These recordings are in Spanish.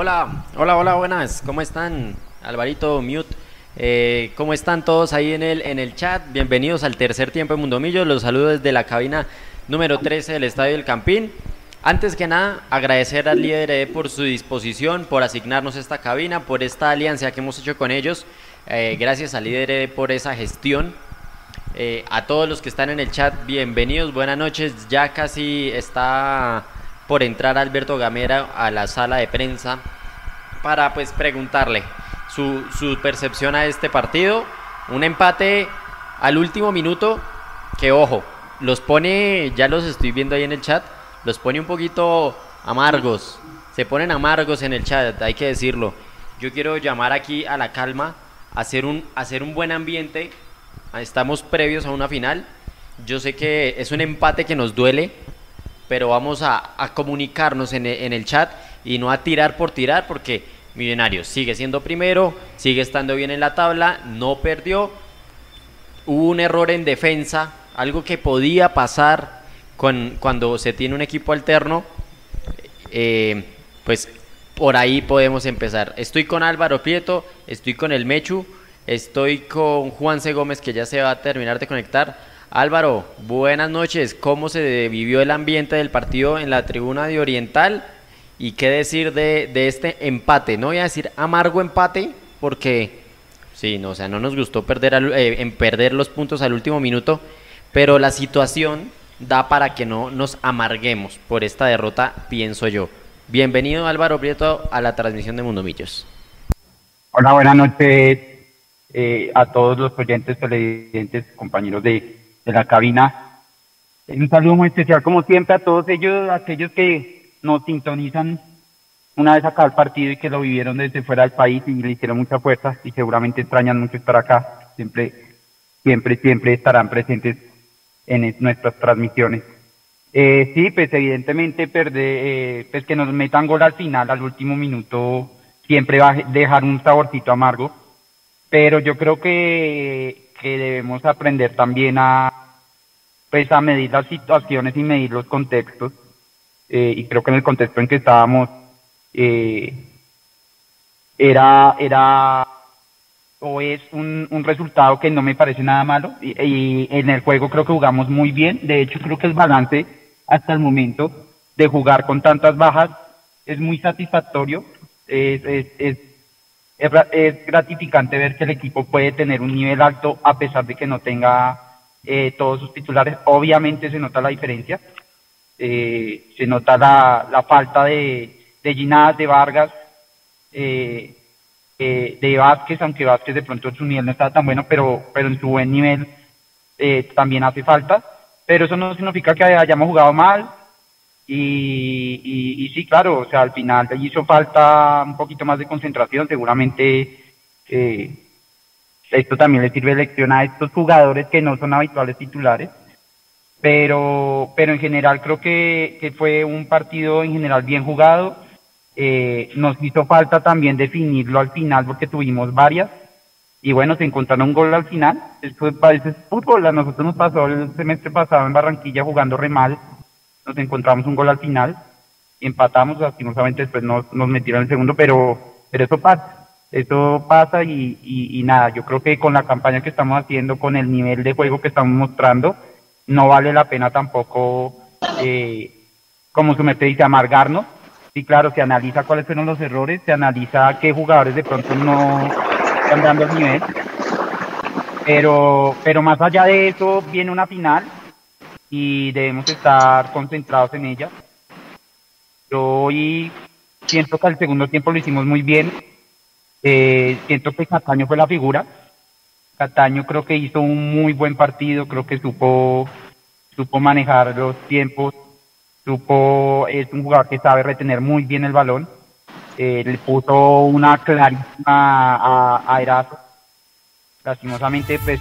Hola, hola, hola, buenas. ¿Cómo están? Alvarito, mute. Eh, ¿Cómo están todos ahí en el, en el chat? Bienvenidos al tercer tiempo de Mundo Millos. Los saludo desde la cabina número 13 del Estadio del Campín. Antes que nada, agradecer al líder e por su disposición, por asignarnos esta cabina, por esta alianza que hemos hecho con ellos. Eh, gracias al líder e por esa gestión. Eh, a todos los que están en el chat, bienvenidos, buenas noches. Ya casi está por entrar Alberto Gamera a la sala de prensa para pues preguntarle su, su percepción a este partido. Un empate al último minuto que ojo, los pone, ya los estoy viendo ahí en el chat, los pone un poquito amargos. Se ponen amargos en el chat, hay que decirlo. Yo quiero llamar aquí a la calma, hacer un, hacer un buen ambiente. Estamos previos a una final. Yo sé que es un empate que nos duele, pero vamos a, comunicarnos en, en el chat y no a tirar por tirar, porque Millonarios sigue siendo primero, sigue estando bien en la tabla, no perdió. Hubo un error en defensa, algo que podía pasar con, cuando se tiene un equipo alterno. Eh, pues por ahí podemos empezar. Estoy con Álvaro Prieto, estoy con el Mechu, estoy con Juan C. Gómez que ya se va a terminar de conectar. Álvaro, buenas noches. ¿Cómo se vivió el ambiente del partido en la tribuna de Oriental? ¿Y qué decir de, este empate? No voy a decir amargo empate porque, sí, no, o sea, no nos gustó perder, eh, en perder los puntos al último minuto, pero la situación da para que no nos amarguemos por esta derrota, pienso yo. Bienvenido Álvaro Prieto a la transmisión de Mundo Millos. Hola, buenas noches eh, a todos los oyentes, televidentes, compañeros de, de la cabina. Un saludo muy especial, como siempre, a todos ellos, aquellos que nos sintonizan una vez acá al partido y que lo vivieron desde fuera del país y le hicieron mucha fuerza y seguramente extrañan mucho estar acá. Siempre, siempre, siempre estarán presentes en nuestras transmisiones. Eh, sí, pues evidentemente perder, eh, pues que nos metan gol al final, al último minuto, siempre va a dejar un saborcito amargo, pero yo creo que, que debemos aprender también a, pues a medir las situaciones y medir los contextos, eh, y creo que en el contexto en que estábamos, eh, era, era o es un, un, resultado que no me parece nada malo y, en el juego creo que jugamos muy bien. De hecho, creo que el balance hasta el momento de jugar con tantas bajas es muy satisfactorio. Es, es, es, es, gratificante ver que el equipo puede tener un nivel alto a pesar de que no tenga eh, todos sus titulares. Obviamente se nota la diferencia. Eh, se nota la, la falta de, de Ginás, de Vargas. Eh, eh, de Vázquez, aunque Vázquez de pronto su nivel no está tan bueno, pero, pero en su buen nivel eh, también hace falta. Pero eso no significa que hayamos jugado mal. Y, y, sí, claro, o sea, al final hizo falta un poquito más de concentración. Seguramente eh, esto también le sirve de lección a estos jugadores que no son habituales titulares. Pero, pero en general creo que, que fue un partido en general bien jugado eh, nos hizo falta también definirlo al final porque tuvimos varias. Y bueno, se encontraron un gol al final. Esto es fútbol. A nosotros nos pasó el semestre pasado en Barranquilla jugando re mal. Nos encontramos un gol al final. Empatamos. Lastimosamente después nos, nos metieron el segundo. Pero, pero eso pasa. Eso pasa y, nada. Yo creo que con la campaña que estamos haciendo, con el nivel de juego que estamos mostrando, no vale la pena tampoco, eh, como su merced dice, amargarnos Sí, claro, se analiza cuáles fueron los errores, se analiza qué jugadores de pronto no están dando el nivel. Pero, pero más allá de eso, viene una final y debemos estar concentrados en ella. Yo hoy siento que al segundo tiempo lo hicimos muy bien. Eh, siento que Cataño fue la figura. Cataño creo que hizo un muy buen partido, creo que supo, supo manejar los tiempos, Supo, es un jugador que sabe retener muy bien el balón. Eh, le puso una clarísima a, a Erazo. Lastimosamente, pues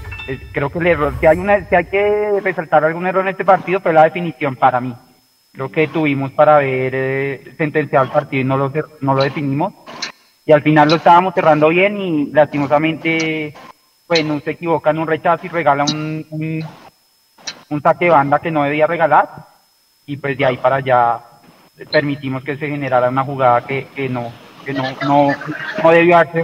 creo que el error, si hay, una, si hay que resaltar algún error en este partido, fue la definición para mí. Creo que tuvimos para haber eh, sentenciado el partido y no lo, no lo definimos. Y al final lo estábamos cerrando bien y lastimosamente, pues no se equivoca en un rechazo y regala un, un, saque de banda que no debía regalar y pues de ahí para allá permitimos que se generara una jugada que, que no que no, no, no debió haberse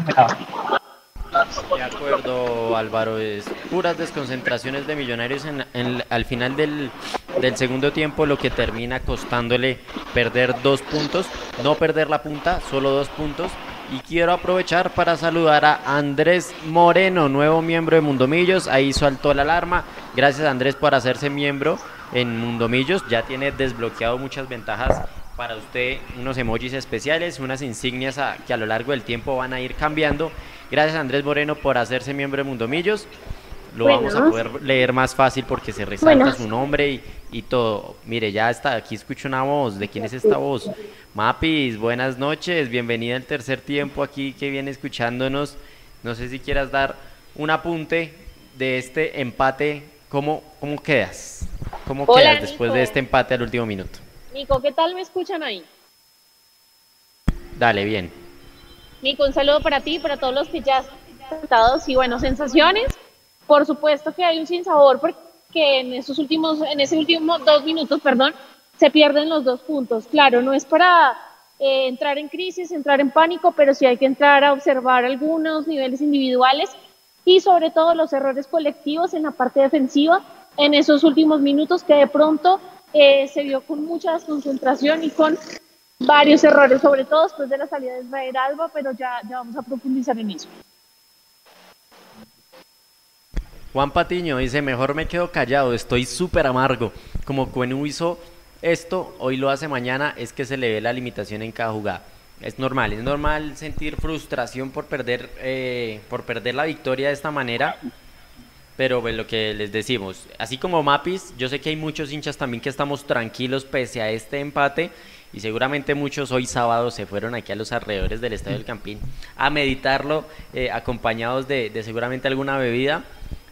De acuerdo, Álvaro, es puras desconcentraciones de Millonarios en, al final del, del, segundo tiempo, lo que termina costándole perder dos puntos, no perder la punta, solo dos puntos. Y quiero aprovechar para saludar a Andrés Moreno, nuevo miembro de Mundomillos. Ahí saltó la alarma. Gracias Andrés por hacerse miembro en Mundomillos. Ya tiene desbloqueado muchas ventajas para usted unos emojis especiales, unas insignias que a lo largo del tiempo van a ir cambiando. Gracias Andrés Moreno por hacerse miembro de Mundomillos. Lo vamos a poder leer más fácil porque se resalta su nombre y, y, todo. Mire, ya está, aquí escucho una voz. ¿De quién es esta voz? Mapis, buenas noches, bienvenida al tercer tiempo aquí que viene escuchándonos. No sé si quieras dar un apunte de este empate. ¿Cómo, cómo quedas? ¿Cómo quedas después de este empate al último minuto? Nico, ¿qué tal me escuchan ahí? Dale, bien. Nico, un saludo para ti y para todos los que ya están sentados. Y bueno, sensaciones. Por supuesto que hay un sinsabor porque en esos últimos, en ese último dos minutos, perdón, se pierden los dos puntos. Claro, no es para eh, entrar en crisis, entrar en pánico, pero sí hay que entrar a observar algunos niveles individuales y sobre todo los errores colectivos en la parte defensiva en esos últimos minutos que de pronto eh, se vio con mucha desconcentración y con varios errores, sobre todo después de la salida de Israel Alba, pero ya, ya vamos a profundizar en eso. Juan Patiño dice, mejor me quedo callado, estoy súper amargo. Como Cuenu hizo esto, hoy lo hace mañana, es que se le ve la limitación en cada jugada. Es normal, es normal sentir frustración por perder, eh, por perder la victoria de esta manera, pero pues, lo que les decimos, así como Mapis, yo sé que hay muchos hinchas también que estamos tranquilos pese a este empate y seguramente muchos hoy sábado se fueron aquí a los alrededores del Estadio del Campín a meditarlo eh, acompañados de, seguramente alguna bebida.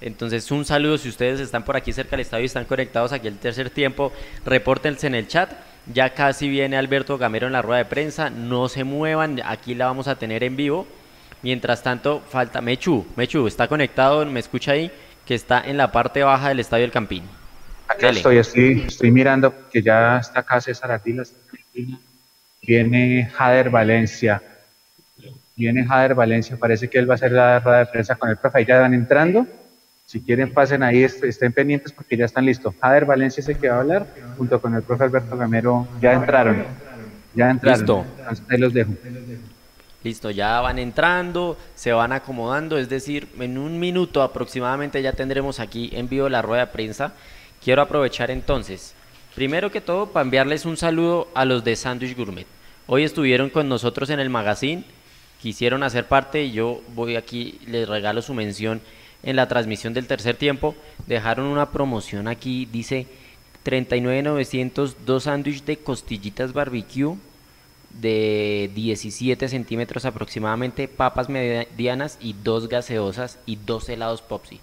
Entonces un saludo si ustedes están por aquí cerca del estadio y están conectados aquí al tercer tiempo, repórtense en el chat. Ya casi viene Alberto Gamero en la rueda de prensa, no se muevan, aquí la vamos a tener en vivo. Mientras tanto, falta Mechu, Mechu, ¿está conectado? ¿Me escucha ahí? que está en la parte baja del Estadio del Campín. Acá estoy, estoy, estoy mirando que ya está acá César Atilas. Viene Jader Valencia. Viene Jader Valencia, parece que él va a hacer la rueda de prensa con el profe. Ahí ya van entrando. Si quieren, pasen ahí, estén pendientes porque ya están listos. Jader Valencia es el que va a hablar, junto con el profe Alberto Gamero. Ya entraron. Ya entraron. Listo. ahí los dejo. Listo, ya van entrando, se van acomodando, es decir, en un minuto aproximadamente ya tendremos aquí en vivo la rueda de prensa. Quiero aprovechar entonces, primero que todo, para enviarles un saludo a los de Sandwich Gourmet. Hoy estuvieron con nosotros en el magazine, quisieron hacer parte y yo voy aquí, les regalo su mención en la transmisión del tercer tiempo. Dejaron una promoción aquí, dice 39.900, dos sándwiches de costillitas barbecue de 17 centímetros aproximadamente, papas medianas y dos gaseosas y dos helados Popsi.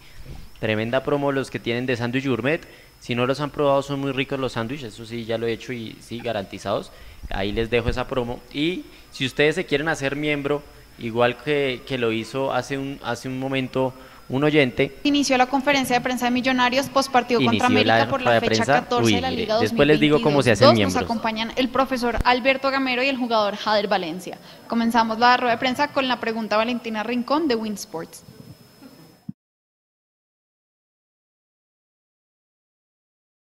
Tremenda promo los que tienen de sándwich gourmet. Si no los han probado son muy ricos los sándwiches, eso sí ya lo he hecho y sí, garantizados. Ahí les dejo esa promo. Y si ustedes se quieren hacer miembro, igual que, que lo hizo hace un, hace un momento un oyente. Inició la conferencia de prensa de Millonarios post partido contra América por la fecha 14 de la Liga Después les digo cómo se hacen miembros. Nos acompañan el profesor Alberto Gamero y el jugador Jader Valencia. Comenzamos la rueda de prensa con la pregunta Valentina Rincón de Winsports.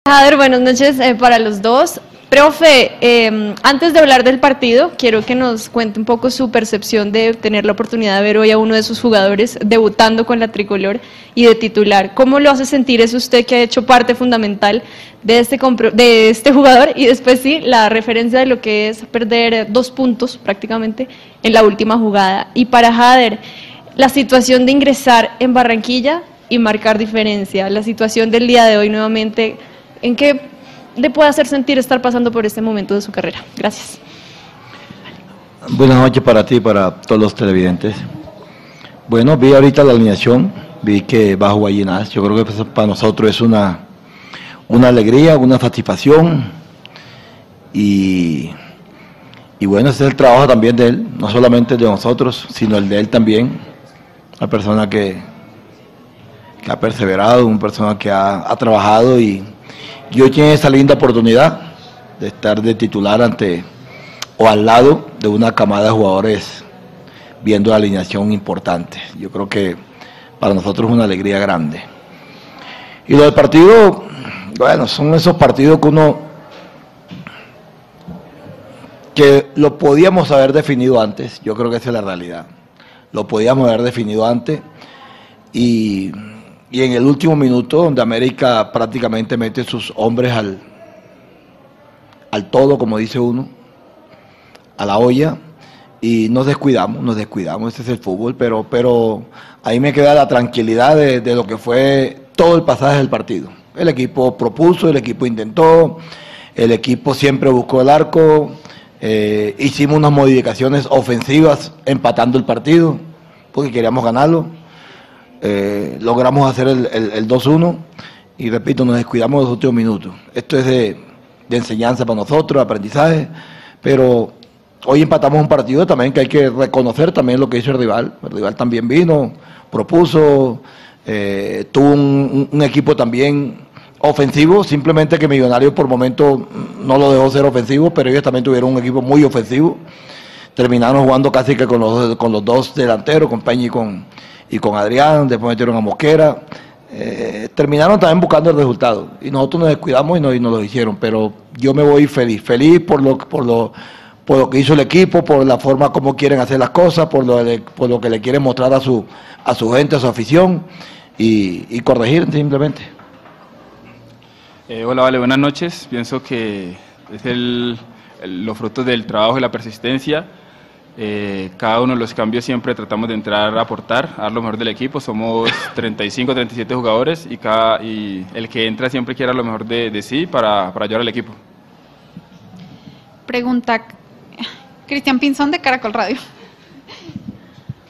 Jader, buenas noches eh, para los dos. Profe, em, antes de hablar del partido, quiero que nos cuente un poco su percepción de tener la oportunidad de ver hoy a uno de sus jugadores debutando con la tricolor y de titular. ¿Cómo lo hace sentir? Es usted que ha hecho parte fundamental de este, de este jugador y después sí, la referencia de lo que es perder dos puntos prácticamente en la última jugada. Y para Jader, la situación de ingresar en Barranquilla y marcar diferencia, la situación del día de hoy nuevamente ¿En qué le puede hacer sentir estar pasando por este momento de su carrera? Gracias. Buenas noches para ti y para todos los televidentes. Bueno, vi ahorita la alineación, vi que bajo Guayinas, yo creo que pues, para nosotros es una, una alegría, una satisfacción y, y bueno, ese es el trabajo también de él, no solamente de nosotros, sino el de él también, la persona que, que ha perseverado, una persona que ha trabajado y, y hoy tiene esa linda oportunidad de estar de titular ante, o al lado de una camada de jugadores viendo la alineación importante. Yo creo que para nosotros es una alegría grande. Y lo del partido, bueno, son esos partidos que uno que lo podíamos haber definido antes, yo creo que esa es la realidad. Lo podíamos haber definido antes y, y en el último minuto, donde América prácticamente mete sus hombres al, al todo, como dice uno, a la olla, y nos descuidamos, nos descuidamos, ese es el fútbol, pero, pero ahí me queda la tranquilidad de, de lo que fue todo el pasaje del partido. El equipo propuso, el equipo intentó, el equipo siempre buscó el arco, eh, hicimos unas modificaciones ofensivas empatando el partido, porque queríamos ganarlo. Eh, logramos hacer el, el, el 2-1 y repito, nos descuidamos los últimos minutos. Esto es de, enseñanza para nosotros, aprendizaje, pero hoy empatamos un partido también que hay que reconocer también lo que hizo el rival. El rival también vino, propuso, eh, tuvo un, un, equipo también ofensivo, simplemente que Millonarios por momento no lo dejó ser ofensivo, pero ellos también tuvieron un equipo muy ofensivo. Terminaron jugando casi que con los, con los dos delanteros, con Peña y con, y con Adrián, después metieron a Mosquera. Eh, terminaron también buscando el resultado y nosotros nos descuidamos y nos, y nos lo hicieron, pero yo me voy feliz, feliz por lo, por lo, por lo que hizo el equipo, por la forma como quieren hacer las cosas, por lo, por lo que le quieren mostrar a su, a su gente, a su afición y, y corregir simplemente. Eh, hola, vale, buenas noches. Pienso que es el, el, los frutos del trabajo y la persistencia. Eh, cada uno de los cambios siempre tratamos de entrar a aportar, a dar lo mejor del equipo. Somos 35, 37 jugadores y, cada, y el que entra siempre quiere dar lo mejor de, de sí para, para ayudar al equipo. Pregunta Cristian Pinzón de Caracol Radio.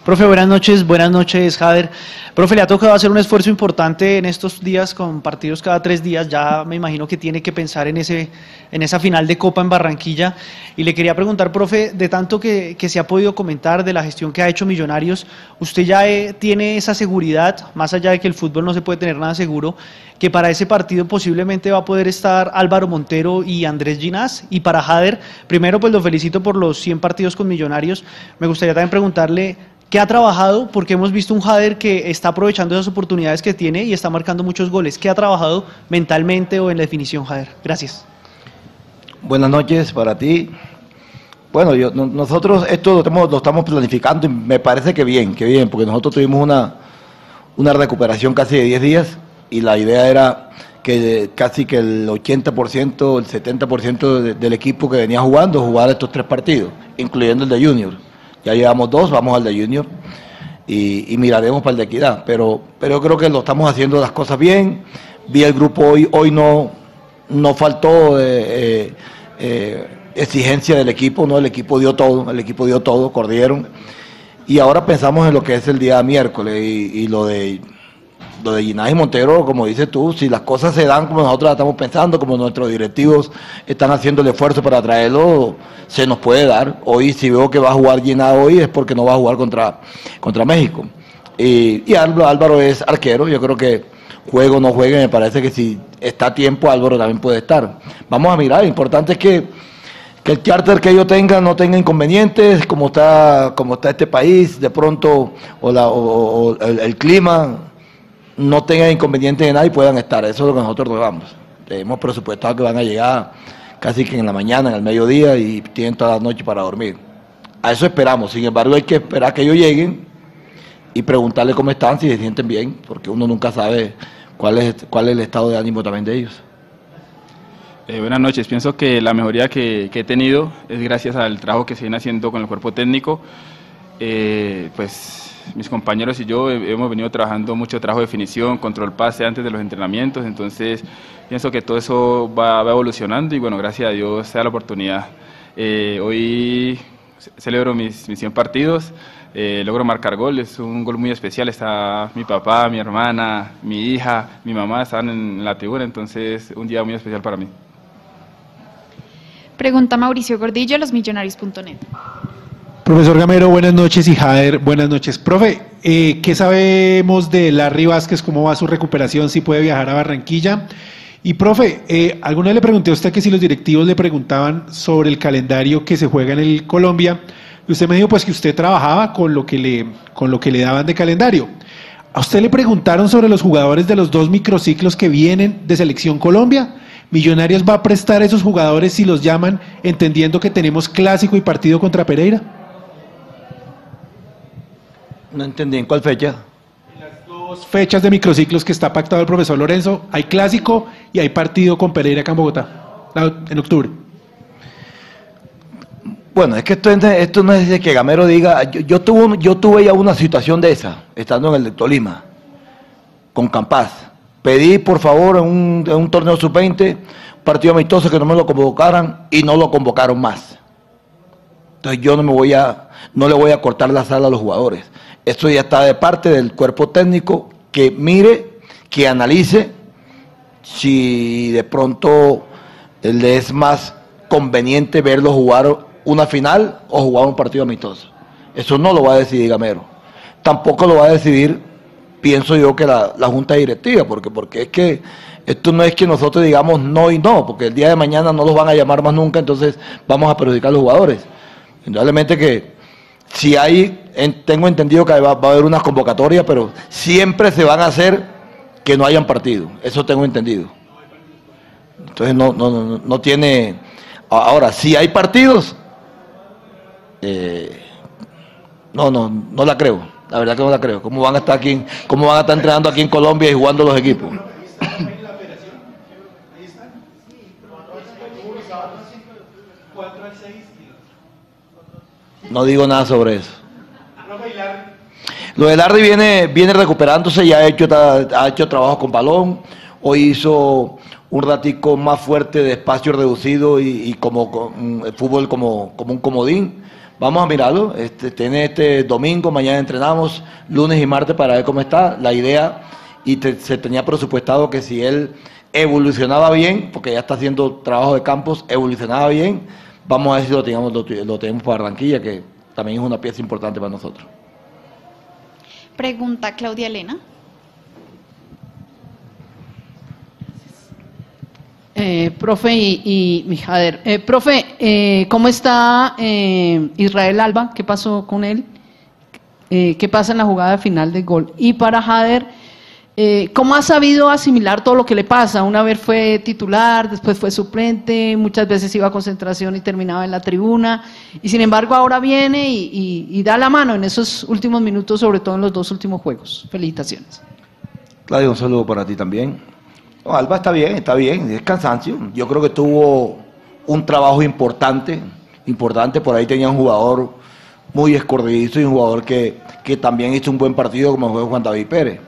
Profe, buenas noches, buenas noches, Jader. Profe, le ha tocado hacer un esfuerzo importante en estos días con partidos cada tres días. Ya me imagino que tiene que pensar en, ese, en esa final de Copa en Barranquilla. Y le quería preguntar, profe, de tanto que, que se ha podido comentar de la gestión que ha hecho Millonarios, ¿usted ya eh, tiene esa seguridad, más allá de que el fútbol no se puede tener nada seguro, que para ese partido posiblemente va a poder estar Álvaro Montero y Andrés Ginás? Y para Jader, primero pues lo felicito por los 100 partidos con Millonarios. Me gustaría también preguntarle ¿Qué ha trabajado? Porque hemos visto un Jader que está aprovechando esas oportunidades que tiene y está marcando muchos goles. ¿Qué ha trabajado mentalmente o en la definición, Jader? Gracias. Buenas noches para ti. Bueno, yo, nosotros esto lo estamos, lo estamos, planificando y me parece que bien, que bien, porque nosotros tuvimos una, una recuperación casi de 10 días y la idea era que casi que el 80%, el 70% de, del equipo que venía jugando jugara estos tres partidos, incluyendo el de Junior. Ya llevamos dos, vamos al de Junior y, miraremos para el de Equidad. Pero, pero yo creo que lo estamos haciendo las cosas bien. Vi el grupo hoy, hoy no, no faltó eh, eh, exigencia del equipo, no, el equipo dio todo, el equipo dio todo, cordieron. Y ahora pensamos en lo que es el día miércoles y lo de lo de Ginás y Montero, como dices tú, si las cosas se dan como nosotros estamos pensando, como nuestros directivos están haciendo el esfuerzo para traerlo, se nos puede dar. Hoy, si veo que va a jugar Ginás hoy, es porque no va a jugar contra, contra México. Y, y Álvaro es arquero, yo creo que juego o no juegue, me parece que si está a tiempo, Álvaro también puede estar. Vamos a mirar, lo importante es que, que el charter que ellos tengan no tenga inconvenientes, como está, como está este país, de pronto, o, la, el clima no tengan inconvenientes de nada y puedan estar. Eso es lo que nosotros rogamos. Hemos presupuestado que van a llegar casi que en la mañana, en el mediodía y tienen toda la noche para dormir. A eso esperamos. Sin embargo, hay que esperar que ellos lleguen y preguntarle cómo están, si se sienten bien, porque uno nunca sabe cuál es, cuál es el estado de ánimo también de ellos. Eh, buenas noches. Pienso que la mejoría que, he tenido es gracias al trabajo que se viene haciendo con el cuerpo técnico. Eh, pues mis compañeros y yo hemos venido trabajando mucho trabajo de definición, control pase antes de los entrenamientos, entonces pienso que todo eso va, va evolucionando y bueno, gracias a Dios se da la oportunidad. Eh, hoy celebro mis, mis 100 partidos, eh, logro marcar gol, es un gol muy especial, está mi papá, mi hermana, mi hija, mi mamá están en la tribuna, entonces un día muy especial para mí. Pregunta Mauricio Gordillo, losmillonarios.net. Profesor Gamero, buenas noches y Jader, buenas noches. Profe, eh, ¿qué sabemos de Larry Vázquez? ¿Cómo va su recuperación? ¿Si puede viajar a Barranquilla? Y profe, eh, alguna vez le pregunté a usted que si los directivos le preguntaban sobre el calendario que se juega en el Colombia, y usted me dijo pues que usted trabajaba con lo que le, con lo que le daban de calendario. ¿A usted le preguntaron sobre los jugadores de los dos microciclos que vienen de Selección Colombia? ¿Millonarios va a prestar a esos jugadores si los llaman, entendiendo que tenemos clásico y partido contra Pereira? No entendí, ¿en cuál fecha? Dos fechas de microciclos que está pactado el profesor Lorenzo. Hay clásico y hay partido con Pereira acá en Bogotá, en octubre. Bueno, es que esto, esto no es de que Gamero diga, yo, yo, tuve, yo tuve ya una situación de esa, estando en el de Tolima, con Campaz. Pedí, por favor, en un, en un torneo sub-20, partido amistoso que no me lo convocaran y no lo convocaron más. Entonces yo no me voy a, no le voy a cortar la sala a los jugadores. Esto ya está de parte del cuerpo técnico que mire, que analice si de pronto es más conveniente verlo jugar una final o jugar un partido amistoso. Eso no lo va a decidir Gamero. Tampoco lo va a decidir, pienso yo, que la, la Junta Directiva, porque, porque es que esto no es que nosotros digamos no y no, porque el día de mañana no los van a llamar más nunca, entonces vamos a perjudicar a los jugadores. Indudablemente que si hay, tengo entendido que va, va, a haber unas convocatorias, pero siempre se van a hacer que no hayan partido. Eso tengo entendido. Entonces no, no, no, no tiene... Ahora, si hay partidos, eh, no, no, no la creo. La verdad que no la creo. ¿Cómo van a estar aquí, cómo van a estar entrenando aquí en Colombia y jugando los equipos? No digo nada sobre eso. Lo de Larry viene, viene recuperándose, ya ha hecho, ha hecho trabajo con balón. Hoy hizo un ratico más fuerte de espacio reducido y, y como con, el fútbol como, como un comodín. Vamos a mirarlo. Este, tiene este domingo, mañana entrenamos, lunes y martes para ver cómo está. La idea, y te, se tenía presupuestado que si él evolucionaba bien, porque ya está haciendo trabajo de campos, evolucionaba bien, vamos a ver si lo tenemos, lo, lo tenemos para Barranquilla, que también es una pieza importante para nosotros. Pregunta Claudia Elena. Eh, profe y, y Jader. Eh, profe, eh, ¿cómo está eh, Israel Alba? ¿Qué pasó con él? Eh, ¿Qué pasa en la jugada final del gol? Y para Jader, ¿cómo ha sabido asimilar todo lo que le pasa? Una vez fue titular, después fue suplente, muchas veces iba a concentración y terminaba en la tribuna, y sin embargo ahora viene y, y, y da la mano en esos últimos minutos, sobre todo en los dos últimos juegos. Felicitaciones. Claudio, un saludo para ti también. No, Alba está bien, está bien, es cansancio. Yo creo que tuvo un trabajo importante, importante, por ahí tenía un jugador muy escurridizo y un jugador que, que también hizo un buen partido como fue Juan David Pérez.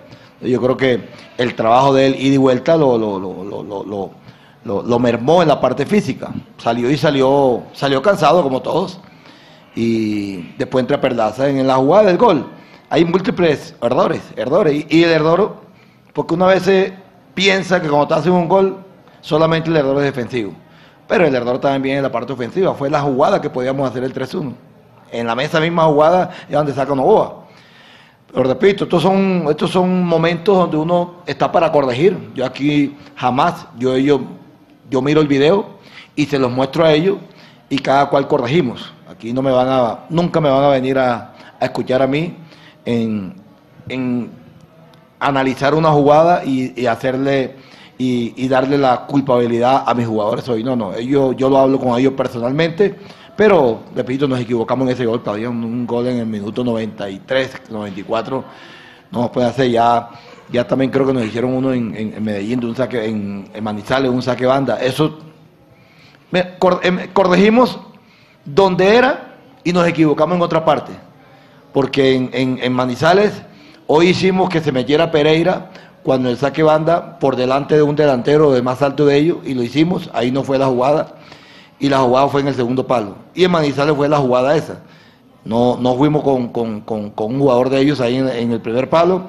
Yo creo que el trabajo de él ida y vuelta lo, lo, lo, lo, lo, mermó en la parte física. Salió y salió, salió cansado como todos. Y después entra Perlaza en la jugada del gol. Hay múltiples errores, errores. Y, y el error, porque una vez se piensa que cuando te hacen un gol, solamente el error es defensivo. Pero el error también viene en la parte ofensiva. Fue la jugada que podíamos hacer el 3-1. En la mesa misma jugada es donde saca Novoa. Pero repito, estos son, estos son momentos donde uno está para corregir. Yo aquí jamás, yo, yo, yo miro el video y se los muestro a ellos y cada cual corregimos. Aquí no me van a, nunca me van a venir a, a escuchar a mí en, en analizar una jugada y, y hacerle y, y, darle la culpabilidad a mis jugadores hoy. No, no, ellos, yo lo hablo con ellos personalmente, pero repito, nos equivocamos en ese gol, todavía un, gol en el minuto 93, 94, no nos puede hacer ya. Ya también creo que nos hicieron uno en, en, en Medellín, de un saque, en, en, Manizales, un saque banda. Eso me, corregimos donde era y nos equivocamos en otra parte. Porque en, en Manizales Hoy hicimos que se metiera Pereira cuando el saque banda por delante de un delantero de más alto de ellos y lo hicimos, ahí no fue la jugada y la jugada fue en el segundo palo. Y en Manizales fue la jugada esa. No, no fuimos con, con, con, un jugador de ellos ahí en, el primer palo,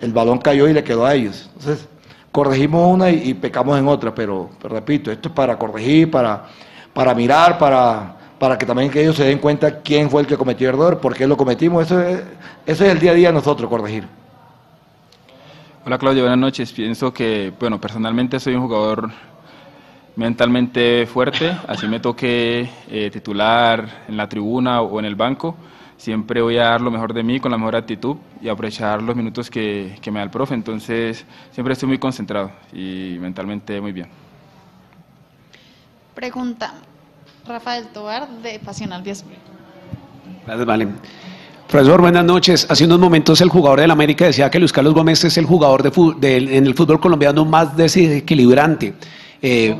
el balón cayó y le quedó a ellos. Entonces, corregimos una y, pecamos en otra, pero, pero, repito, esto es para corregir, para, para mirar, para, para que también que ellos se den cuenta quién fue el que cometió el error, por qué lo cometimos. Eso es, eso es el día a día de nosotros, corregir. Hola Claudio, buenas noches. Pienso que, bueno, personalmente soy un jugador mentalmente fuerte, así me toque eh, titular en la tribuna o en el banco. Siempre voy a dar lo mejor de mí con la mejor actitud y aprovechar los minutos que, que me da el profe. Entonces, siempre estoy muy concentrado y mentalmente muy bien. Pregunta Rafael Tobar de Pasional 10. Gracias, vale. Profesor, buenas noches. Hace unos momentos el jugador del América decía que Luis Carlos Gómez es el jugador de, del- en el fútbol colombiano más desequilibrante. Eh,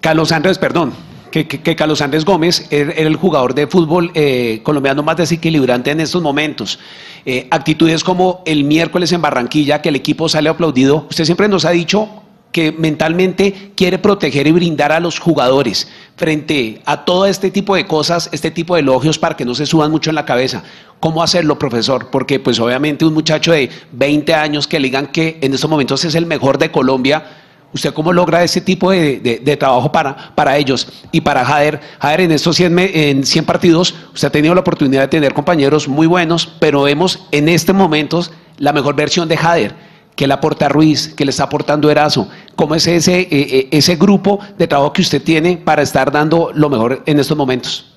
Carlos Andrés, perdón, que, Carlos Andrés Gómez era, era el jugador de fútbol eh, colombiano más desequilibrante en estos momentos. Eh, actitudes como el miércoles en Barranquilla, que el equipo sale aplaudido. Usted siempre nos ha dicho que mentalmente quiere proteger y brindar a los jugadores frente a todo este tipo de cosas, este tipo de elogios para que no se suban mucho en la cabeza. ¿Cómo hacerlo, profesor? Porque pues obviamente un muchacho de 20 años que le digan que en estos momentos es el mejor de Colombia, ¿usted cómo logra ese tipo de, trabajo para, para ellos? Y para Jader, Jader en estos 100, me- en 100 partidos, usted ha tenido la oportunidad de tener compañeros muy buenos, pero vemos en este momento la mejor versión de Jader que le aporta Ruiz, que le está aportando Erazo. ¿Cómo es ese, eh, eh, ese grupo de trabajo que usted tiene para estar dando lo mejor en estos momentos?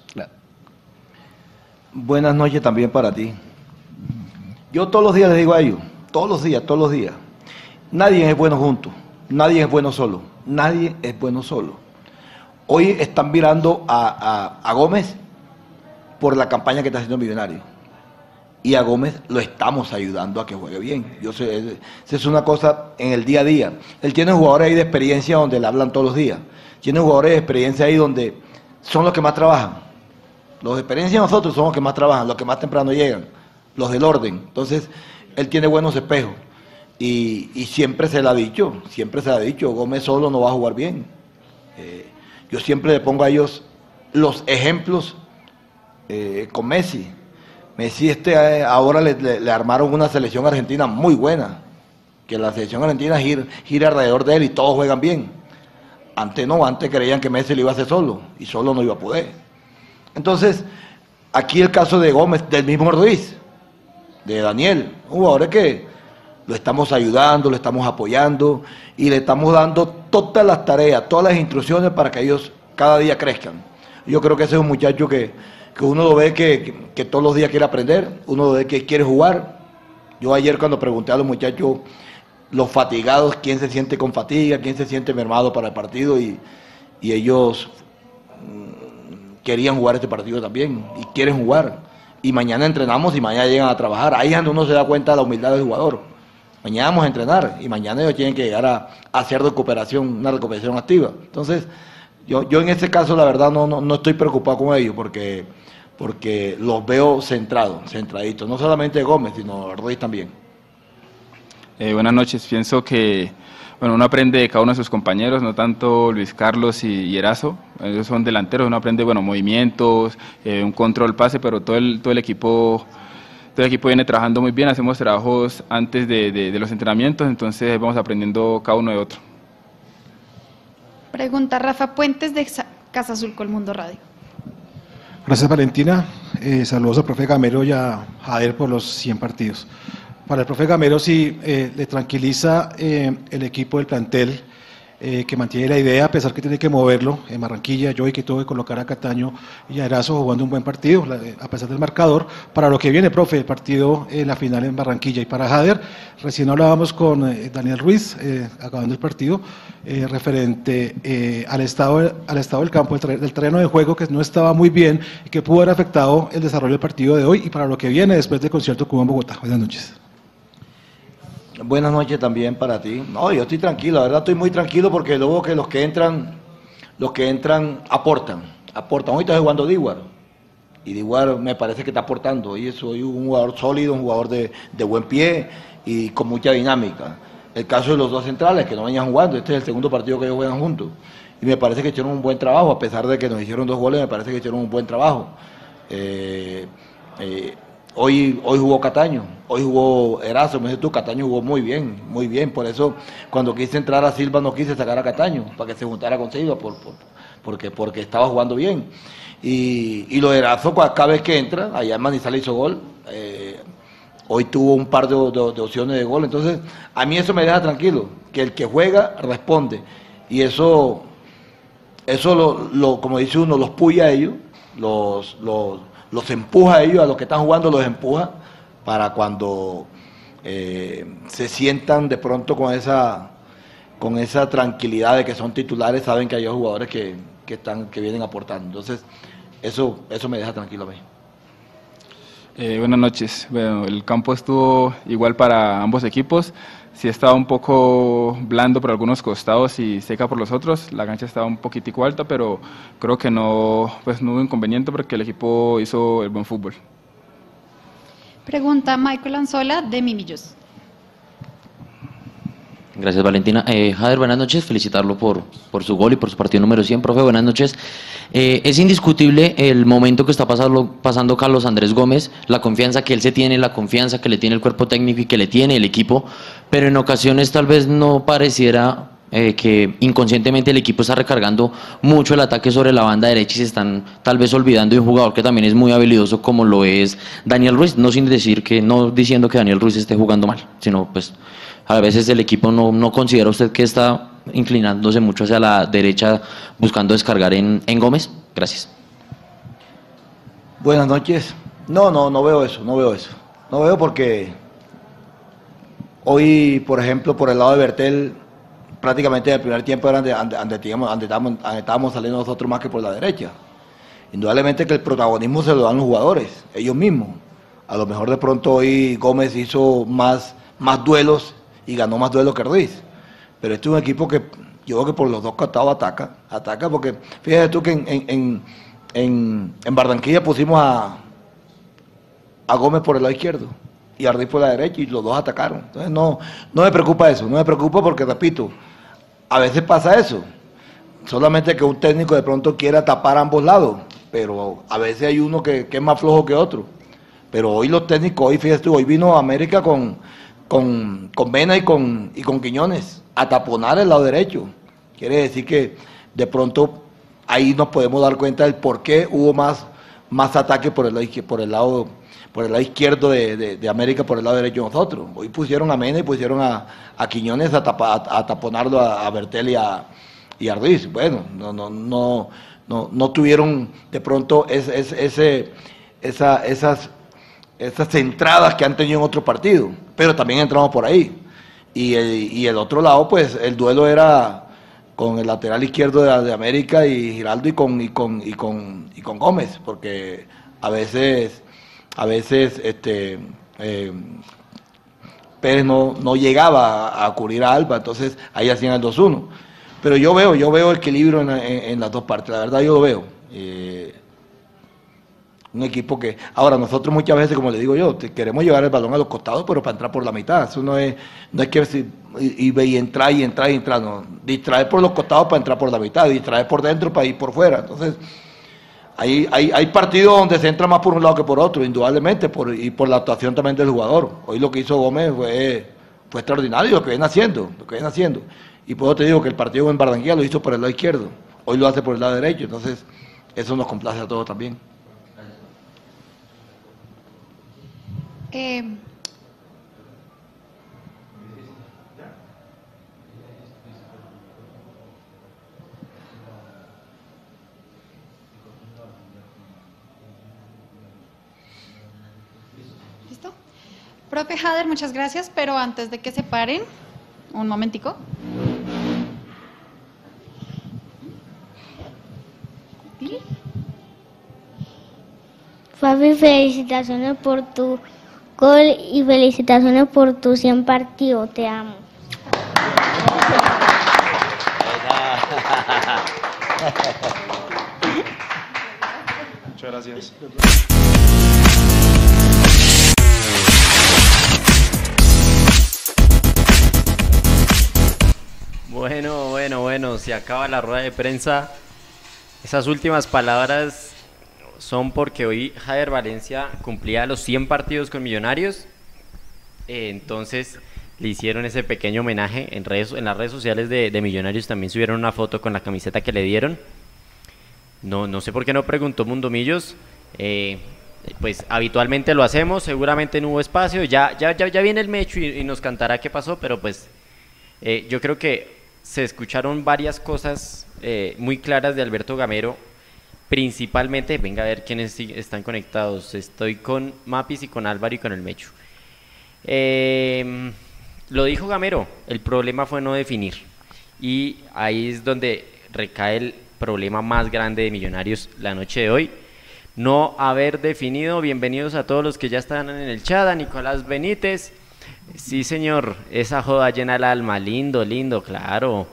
Buenas noches también para ti. Yo todos los días les digo a ellos, todos los días, todos los días, nadie es bueno junto, nadie es bueno solo, nadie es bueno solo. Hoy están mirando a, a- a Gómez por la campaña que está haciendo Millonario. Y a Gómez lo estamos ayudando a que juegue bien. Yo sé, es una cosa en el día a día. Él tiene jugadores ahí de experiencia donde le hablan todos los días. Tiene jugadores de experiencia ahí donde son los que más trabajan. Los de experiencia de nosotros son los que más trabajan, los que más temprano llegan, los del orden. Entonces, él tiene buenos espejos. Y, siempre se le ha dicho, siempre se le ha dicho, Gómez solo no va a jugar bien. Eh, yo siempre le pongo a ellos los ejemplos eh, con Messi. Messi este eh, ahora le, armaron una selección argentina muy buena, que la selección argentina gira, gira alrededor de él y todos juegan bien. Antes no, antes creían que Messi lo iba a hacer solo y solo no iba a poder. Entonces, aquí el caso de Gómez, del mismo Ruiz, de Daniel, un que lo estamos ayudando, lo estamos apoyando y le estamos dando todas las tareas, todas las instrucciones para que ellos cada día crezcan. Yo creo que ese es un muchacho que, que uno lo ve que, que- todos los días quiere aprender, uno lo ve que quiere jugar. Yo ayer cuando pregunté a los muchachos, los fatigados, quién se siente con fatiga, quién se siente mermado para el partido y, y ellos mm, querían jugar este partido también y quieren jugar. Y mañana entrenamos y mañana llegan a trabajar. Ahí es donde uno se da cuenta de la humildad del jugador. Mañana vamos a entrenar y mañana ellos tienen que llegar a, hacer recuperación, una recuperación activa. Entonces, yo, yo en este caso la verdad no, no, no estoy preocupado con ellos porque, porque los veo centrados, centraditos. No solamente Gómez, sino Ruiz también. Eh, buenas noches. Pienso que bueno, uno aprende de cada uno de sus compañeros, no tanto Luis Carlos y, y Erazo. Ellos son delanteros, uno aprende bueno, movimientos, eh, un control pase, pero todo el, todo el equipo todo el equipo viene trabajando muy bien, hacemos trabajos antes de, de- de los entrenamientos, entonces vamos aprendiendo cada uno de otro. Pregunta Rafa Puentes de Sa- Casa Azul Colmundo Radio. Gracias Valentina. Eh, saludos al profe Gamero y a Jader por los 100 partidos. Para el profe Gamero, si le tranquiliza eh, el equipo del plantel eh, que mantiene la idea, a pesar que tiene que moverlo en Barranquilla, yo y que tuvo que colocar a Cataño y a Erazo jugando un buen partido, a pesar del marcador, para lo que viene, profe, el partido en la final en Barranquilla. Y para Jader, recién hablábamos con eh, Daniel Ruiz, eh, acabando el partido, eh, referente al, estado, al estado del campo, del terreno de juego, que no estaba muy bien y que pudo haber afectado el desarrollo del partido de hoy y para lo que viene después del concierto Cuba en Bogotá. Buenas noches. Buenas noches también para ti. No, yo estoy tranquilo, la verdad estoy muy tranquilo porque luego que los que entran, los que entran aportan, aportan. Hoy estoy jugando Diguar y Diguar me parece que está aportando. Y soy un jugador sólido, un jugador de, de buen pie y con mucha dinámica. El caso de los dos centrales que no venían jugando, este es el segundo partido que ellos juegan juntos. Y me parece que hicieron un buen trabajo, a pesar de que nos hicieron dos goles, me parece que hicieron un buen trabajo. Eh, eh, hoy, hoy jugó Cataño, hoy jugó Erazo, me dices tú, Cataño jugó muy bien, muy bien. Por eso cuando quise entrar a Silva no quise sacar a Cataño, para que se juntara con Silva, por, por- porque, porque estaba jugando bien. Y, y lo Erazo, cada vez que entra, allá en Manizales hizo gol. eh, hoy tuvo un par de opciones de gol. Entonces, a mí eso me deja tranquilo, que el que juega responde. Y eso, eso lo, lo- como dice uno, los puya a ellos, los, los, los empuja a ellos, a los que están jugando los empuja para cuando eh, se sientan de pronto con esa con esa tranquilidad de que son titulares, saben que hay jugadores que, que están, que vienen aportando. Entonces, eso, eso me deja tranquilo a mí. Eh, buenas noches. Bueno, el campo estuvo igual para ambos equipos. Sí estaba un poco blando por algunos costados y seca por los otros. La cancha estaba un poquitico alta, pero creo que no, pues no hubo inconveniente porque el equipo hizo el buen fútbol. Pregunta Michael Anzola de Mimillos. Gracias, Valentina. Eh, Jader, buenas noches. Felicitarlo por, por su gol y por su partido número 100. Profe, buenas noches. Eh, es indiscutible el momento que está pasando, pasando Carlos Andrés Gómez, la confianza que él se tiene, la confianza que le tiene el cuerpo técnico y que le tiene el equipo, pero en ocasiones tal vez no pareciera eh, que inconscientemente el equipo está recargando mucho el ataque sobre la banda derecha y se están tal vez olvidando de un jugador que también es muy habilidoso como lo es Daniel Ruiz, no sin decir que, no diciendo que Daniel Ruiz esté jugando mal, sino pues a veces el equipo no, no considera usted que está inclinándose mucho hacia la derecha buscando descargar en, en Gómez. Gracias. Buenas noches. No, no, no veo eso, no veo eso. No veo porque hoy, por ejemplo, por el lado de Bertel, prácticamente en el primer tiempo era donde, donde- donde teníamos- donde estábamos, estábamos saliendo nosotros más que por la derecha. Indudablemente que el protagonismo se lo dan los jugadores, ellos mismos. A lo mejor de pronto hoy Gómez hizo más, más duelos y ganó más duelos que Ruiz. Pero este es un equipo que yo creo que por los dos costados ataca, ataca porque fíjate tú que en, en, en, en- Barranquilla pusimos a, a Gómez por el lado izquierdo y a por la derecha y los dos atacaron. Entonces no, no me preocupa eso, no me preocupa porque repito, a veces pasa eso. Solamente que un técnico de pronto quiera tapar ambos lados, pero a veces hay uno que, que es más flojo que otro. Pero hoy los técnicos, hoy fíjate, tú, hoy vino América con, con, con Mena y con, y con Quiñones a taponar el lado derecho. Quiere decir que de pronto ahí nos podemos dar cuenta del por qué hubo más, más ataque por el por el lado, por el lado izquierdo de, de- América, por el lado derecho de nosotros. Hoy pusieron a Mena y pusieron a, a Quiñones a, tapa- a- taponarlo a, Bertel y a, y Ruiz. Bueno, no, no, no, no, no tuvieron de pronto ese, ese, ese- esa- esas, esas entradas que han tenido en otro partido, pero también entramos por ahí. Y el, y el otro lado, pues el duelo era con el lateral izquierdo de, de América y Giraldo y con, y con, y con, y con Gómez, porque a veces, a veces este, eh, Pérez no, no llegaba a, cubrir a Alba, entonces ahí hacían el 2-1. Pero yo veo, yo veo equilibrio en, en- en las dos partes, la verdad yo lo veo. Eh, un equipo que, ahora nosotros muchas veces, como le digo yo, queremos llevar el balón a los costados, pero para entrar por la mitad. Eso no es, no es que y, y, y entrar y entrar y entrar, no. Distraer por los costados para entrar por la mitad, distraer por dentro para ir por fuera. Entonces, hay, hay, hay partidos donde se entra más por un lado que por otro, indudablemente, por, y por la actuación también del jugador. Hoy lo que hizo Gómez fue, fue extraordinario, lo que viene haciendo, lo que viene haciendo. Y por eso te digo que el partido en Barranquilla lo hizo por el lado izquierdo, hoy lo hace por el lado derecho, entonces eso nos complace a todos también. Eh, ¿Listo? Profe Jader, muchas gracias, pero antes de que se paren, un momentico. Fabi, felicitaciones por tu gol y felicitaciones por tu 100 partidos. Te amo. Muchas gracias. Bueno, bueno, bueno, se acaba la rueda de prensa. Esas últimas palabras son porque hoy Jader Valencia cumplía los 100 partidos con Millonarios. Eh, entonces le hicieron ese pequeño homenaje en, redes, en las redes sociales de, Millonarios. También subieron una foto con la camiseta que le dieron. No, no sé por qué no preguntó Mundomillos. Eh, pues habitualmente lo hacemos, seguramente no hubo espacio, ya, ya, ya, ya viene el Mecho y, y nos cantará qué pasó, pero pues eh, yo creo que se escucharon varias cosas eh, muy claras de Alberto Gamero, principalmente, venga a ver quiénes están conectados, estoy con Mapis y con Álvaro y con el Mecho. Eh, lo dijo Gamero, el problema fue no definir y ahí es donde recae el problema más grande de Millonarios la noche de hoy. No haber definido, bienvenidos a todos los que ya están en el chat, a Nicolás Benítez, Sí, señor, esa joda llena el alma, lindo, lindo, claro.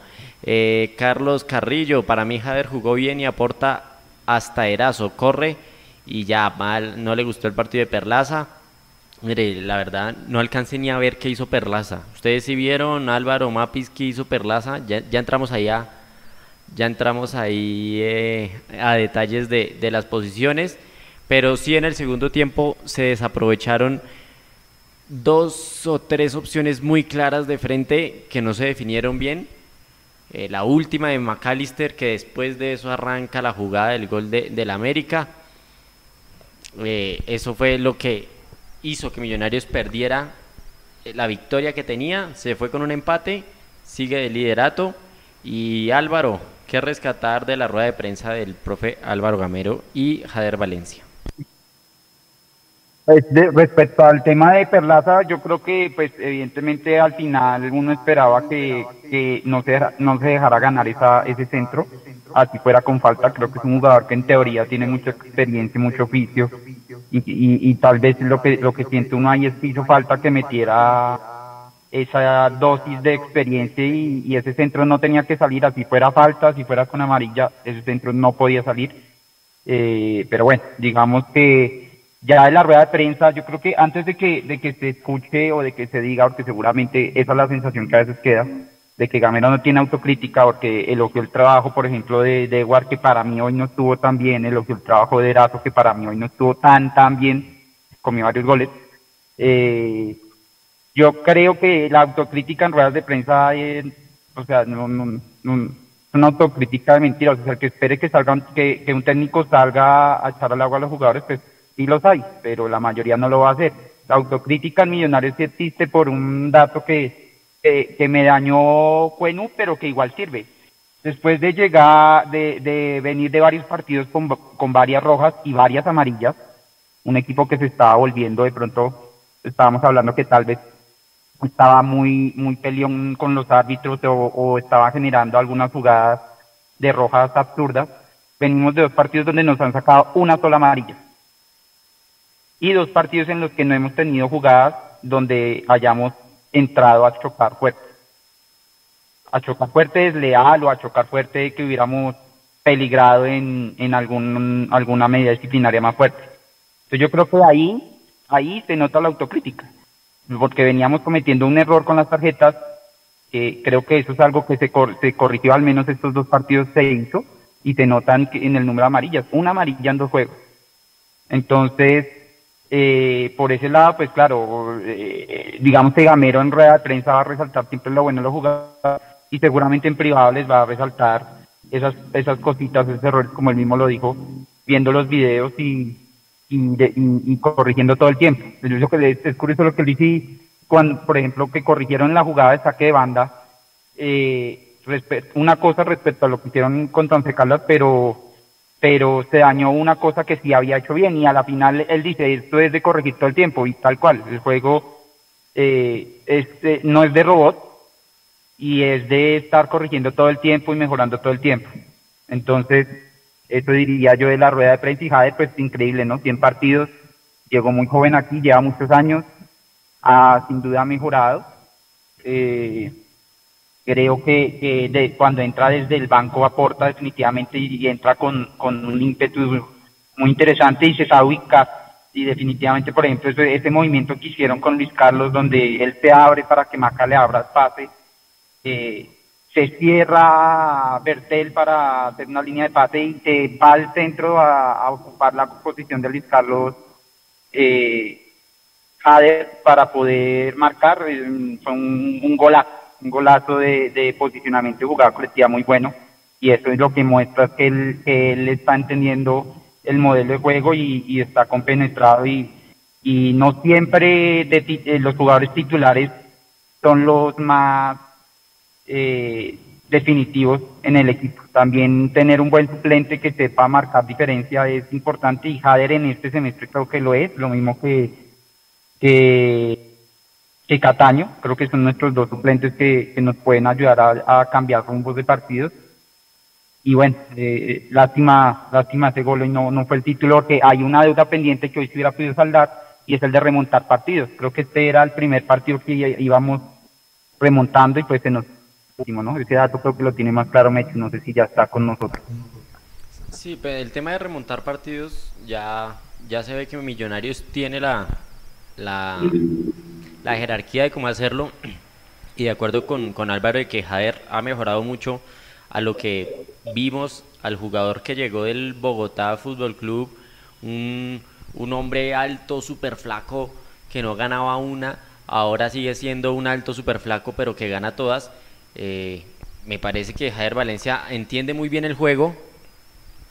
Eh, Carlos Carrillo, para mí Jader jugó bien y aporta hasta Erazo, corre y ya mal, no le gustó el partido de Perlaza. Mire, la verdad, no alcancé ni a ver qué hizo Perlaza. Ustedes sí vieron, Álvaro Mapis, qué hizo Perlaza. Ya, entramos ahí a, ya entramos ahí eh, a detalles de, de las posiciones, pero sí en el segundo tiempo se desaprovecharon dos o tres opciones muy claras de frente que no se definieron bien. Eh, la última de McAllister, que después de eso arranca la jugada del gol de, del América. Eh, eso fue lo que hizo que Millonarios perdiera eh, la victoria que tenía. Se fue con un empate, sigue de liderato. Y Álvaro, ¿qué rescatar de la rueda de prensa del profe Álvaro Gamero y Jader Valencia? Pues, respecto al tema de Perlaza, yo creo que, pues, evidentemente al final uno esperaba que, que no, se, no se dejara ganar esa, ese centro, así fuera con falta. Creo que es un jugador que en teoría tiene mucha experiencia, mucho oficio, y, y, y tal vez lo que, lo que siente uno ahí es que hizo falta que metiera esa dosis de experiencia y, y ese centro no tenía que salir, así fuera falta, si fuera con amarilla, ese centro no podía salir. Eh, pero bueno, digamos que ya en la rueda de prensa, yo creo que antes de que, de que se escuche o de que se diga, porque seguramente esa es la sensación que a veces queda, de que Gamero no tiene autocrítica, porque elogió el trabajo, por ejemplo, de, de Edward, que para mí hoy no estuvo tan bien, elogió el trabajo de Erazo, que para mí hoy no estuvo tan, tan bien, comió varios goles. Eh, yo creo que la autocrítica en ruedas de prensa, es, o sea, no, no, no- una autocrítica de mentiras. O sea, el que espere que salga, un- que, que un técnico salga a echar al agua a los jugadores, pues sí los hay, pero la mayoría no lo va a hacer. La autocrítica en Millonarios sí existe por un dato que, que, me dañó Cuenu, pero que igual sirve. Después de llegar, de, venir de varios partidos con, con varias rojas y varias amarillas, un equipo que se estaba volviendo de pronto, estábamos hablando que tal vez estaba muy, muy peleón con los árbitros o estaba generando algunas jugadas de rojas absurdas. Venimos de dos partidos donde nos han sacado una sola amarilla. Y dos partidos en los que no hemos tenido jugadas donde hayamos entrado a chocar fuerte. A chocar fuerte desleal o a chocar fuerte que hubiéramos peligrado en, en algún, alguna medida disciplinaria más fuerte. Entonces yo creo que ahí, ahí se nota la autocrítica porque veníamos cometiendo un error con las tarjetas, que creo que eso es algo que se, cor- se corrigió, al menos estos dos partidos se hizo, y se notan en el número de amarillas, una amarilla en dos juegos. Entonces, eh, por ese lado, pues claro, eh, digamos que Gamero en rueda de prensa va a resaltar siempre lo bueno de los jugadores, y seguramente en privado les va a resaltar esas, esas cositas, esos errores, como él mismo lo dijo, viendo los videos y, y, y- corrigiendo todo el tiempo. Yo creo que es, curioso lo que él dice, por ejemplo, que corrigieron la jugada de saque de banda, eh, una cosa respecto a lo que hicieron contra Once Caldas, pero, pero se dañó una cosa que sí había hecho bien y a la final él dice, esto es de corregir todo el tiempo y tal cual, el juego eh, es, eh, no es de robot y es de estar corrigiendo todo el tiempo y mejorando todo el tiempo. Entonces, eso diría yo de la rueda de prensa y Jade, pues increíble, ¿no? 100 partidos, llegó muy joven aquí, lleva muchos años, ha sin duda mejorado. Eh, creo que, de- cuando entra desde el banco aporta definitivamente y, entra con, con un ímpetu muy interesante y se sabe ubicar. Y definitivamente, por ejemplo, ese, movimiento que hicieron con Luis Carlos, donde él se abre para que Maca le abra el pase, eh, se cierra Bertel para hacer una línea de pase y se va al centro a, a ocupar la posición de Luis Carlos eh, Jader para poder marcar. eh, Fue un, un golazo, un golazo de, de posicionamiento y jugada colectiva muy bueno. Y eso es lo que muestra que él, que él está entendiendo el modelo de juego y, está compenetrado y, y no siempre de ti- eh, los jugadores titulares son los más eh, definitivos en el equipo. También tener un buen suplente que sepa marcar diferencia es importante y Jader en este semestre creo que lo es, lo mismo que, que Cataño, creo que son nuestros dos suplentes que, que nos pueden ayudar a, a cambiar rumbos de partidos. Y bueno, eh, lástima, lástima ese gol y no, no fue el título porque hay una deuda pendiente que hoy se hubiera podido saldar y es el de remontar partidos. Creo que este era el primer partido que íbamos remontando y pues se nos ¿no? Ese dato creo que lo tiene más claro Mecho, no sé si ya está con nosotros. Sí, pero el tema de remontar partidos ya, ya se ve que Millonarios tiene la, la, la jerarquía de cómo hacerlo y de acuerdo con, con Álvaro de que Jader ha mejorado mucho a lo que vimos al jugador que llegó del Bogotá Fútbol Club, un, un hombre alto, súper flaco, que no ganaba una, ahora sigue siendo un alto, súper flaco, pero que gana todas. Eh, me parece que Jader Valencia entiende muy bien el juego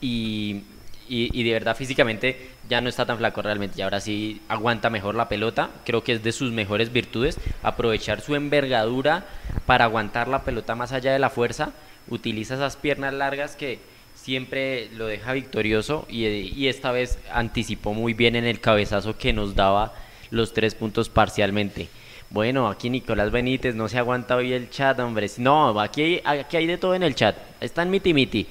y, y, y de verdad físicamente ya no está tan flaco realmente y ahora sí aguanta mejor la pelota. Creo que es de sus mejores virtudes aprovechar su envergadura para aguantar la pelota más allá de la fuerza. Utiliza esas piernas largas que siempre lo deja victorioso y, esta vez anticipó muy bien en el cabezazo que nos daba los tres puntos parcialmente. Bueno, aquí Nicolás Benítez no se aguanta hoy el chat, hombre. No, aquí, aquí hay de todo en el chat. Están miti miti.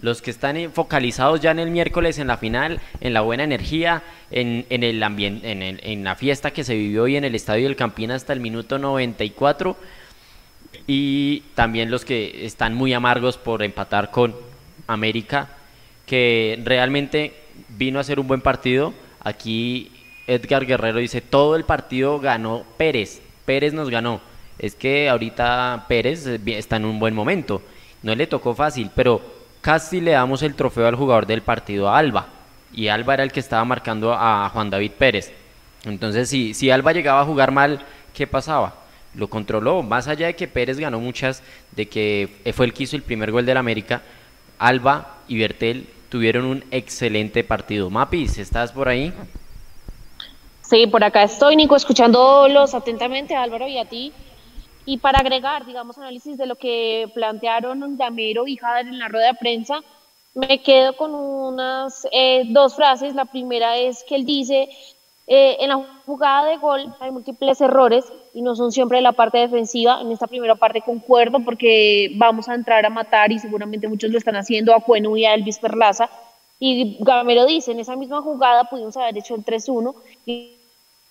Los que están focalizados ya en el miércoles en la final, en la buena energía, en, en el en, en la fiesta que se vivió hoy en el Estadio del Campín hasta el minuto 94. Y también los que están muy amargos por empatar con América, que realmente vino a hacer un buen partido. Aquí Edgar Guerrero dice, todo el partido ganó Pérez. Pérez nos ganó. Es que ahorita Pérez eh, está en un buen momento. No le tocó fácil, pero casi le damos el trofeo al jugador del partido a Alba. Y Alba era el que estaba marcando a Juan David Pérez. Entonces, si, si Alba llegaba a jugar mal, ¿qué pasaba? Lo controló. Más allá de que Pérez ganó muchas, de que fue el que hizo el primer gol del América, Alba y Bertel tuvieron un excelente partido. Mapis, ¿estás por ahí? Sí, por acá estoy, Nico, escuchándolos atentamente, Álvaro, y a ti. Y para agregar, digamos, análisis de lo que plantearon Gamero y Jader en la rueda de prensa, me quedo con unas eh, dos frases. La primera es que él dice, eh, en la jugada de gol hay múltiples errores y no son siempre de la parte defensiva. En esta primera parte concuerdo porque vamos a entrar a matar y seguramente muchos lo están haciendo a Cuenu y a Elvis Perlaza. Y Gamero dice, en esa misma jugada pudimos haber hecho el 3-1 y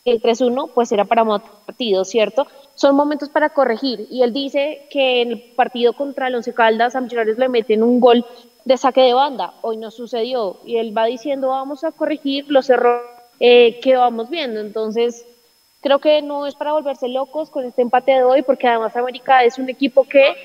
el 3-1 pues era para matar partido, ¿cierto? Son momentos para corregir. Y él dice que en el partido contra el Once Caldas a Millonarios le meten un gol de saque de banda, hoy no sucedió. Y él va diciendo vamos a corregir los errores eh, que vamos viendo, entonces creo que no es para volverse locos con este empate de hoy porque además América es un equipo que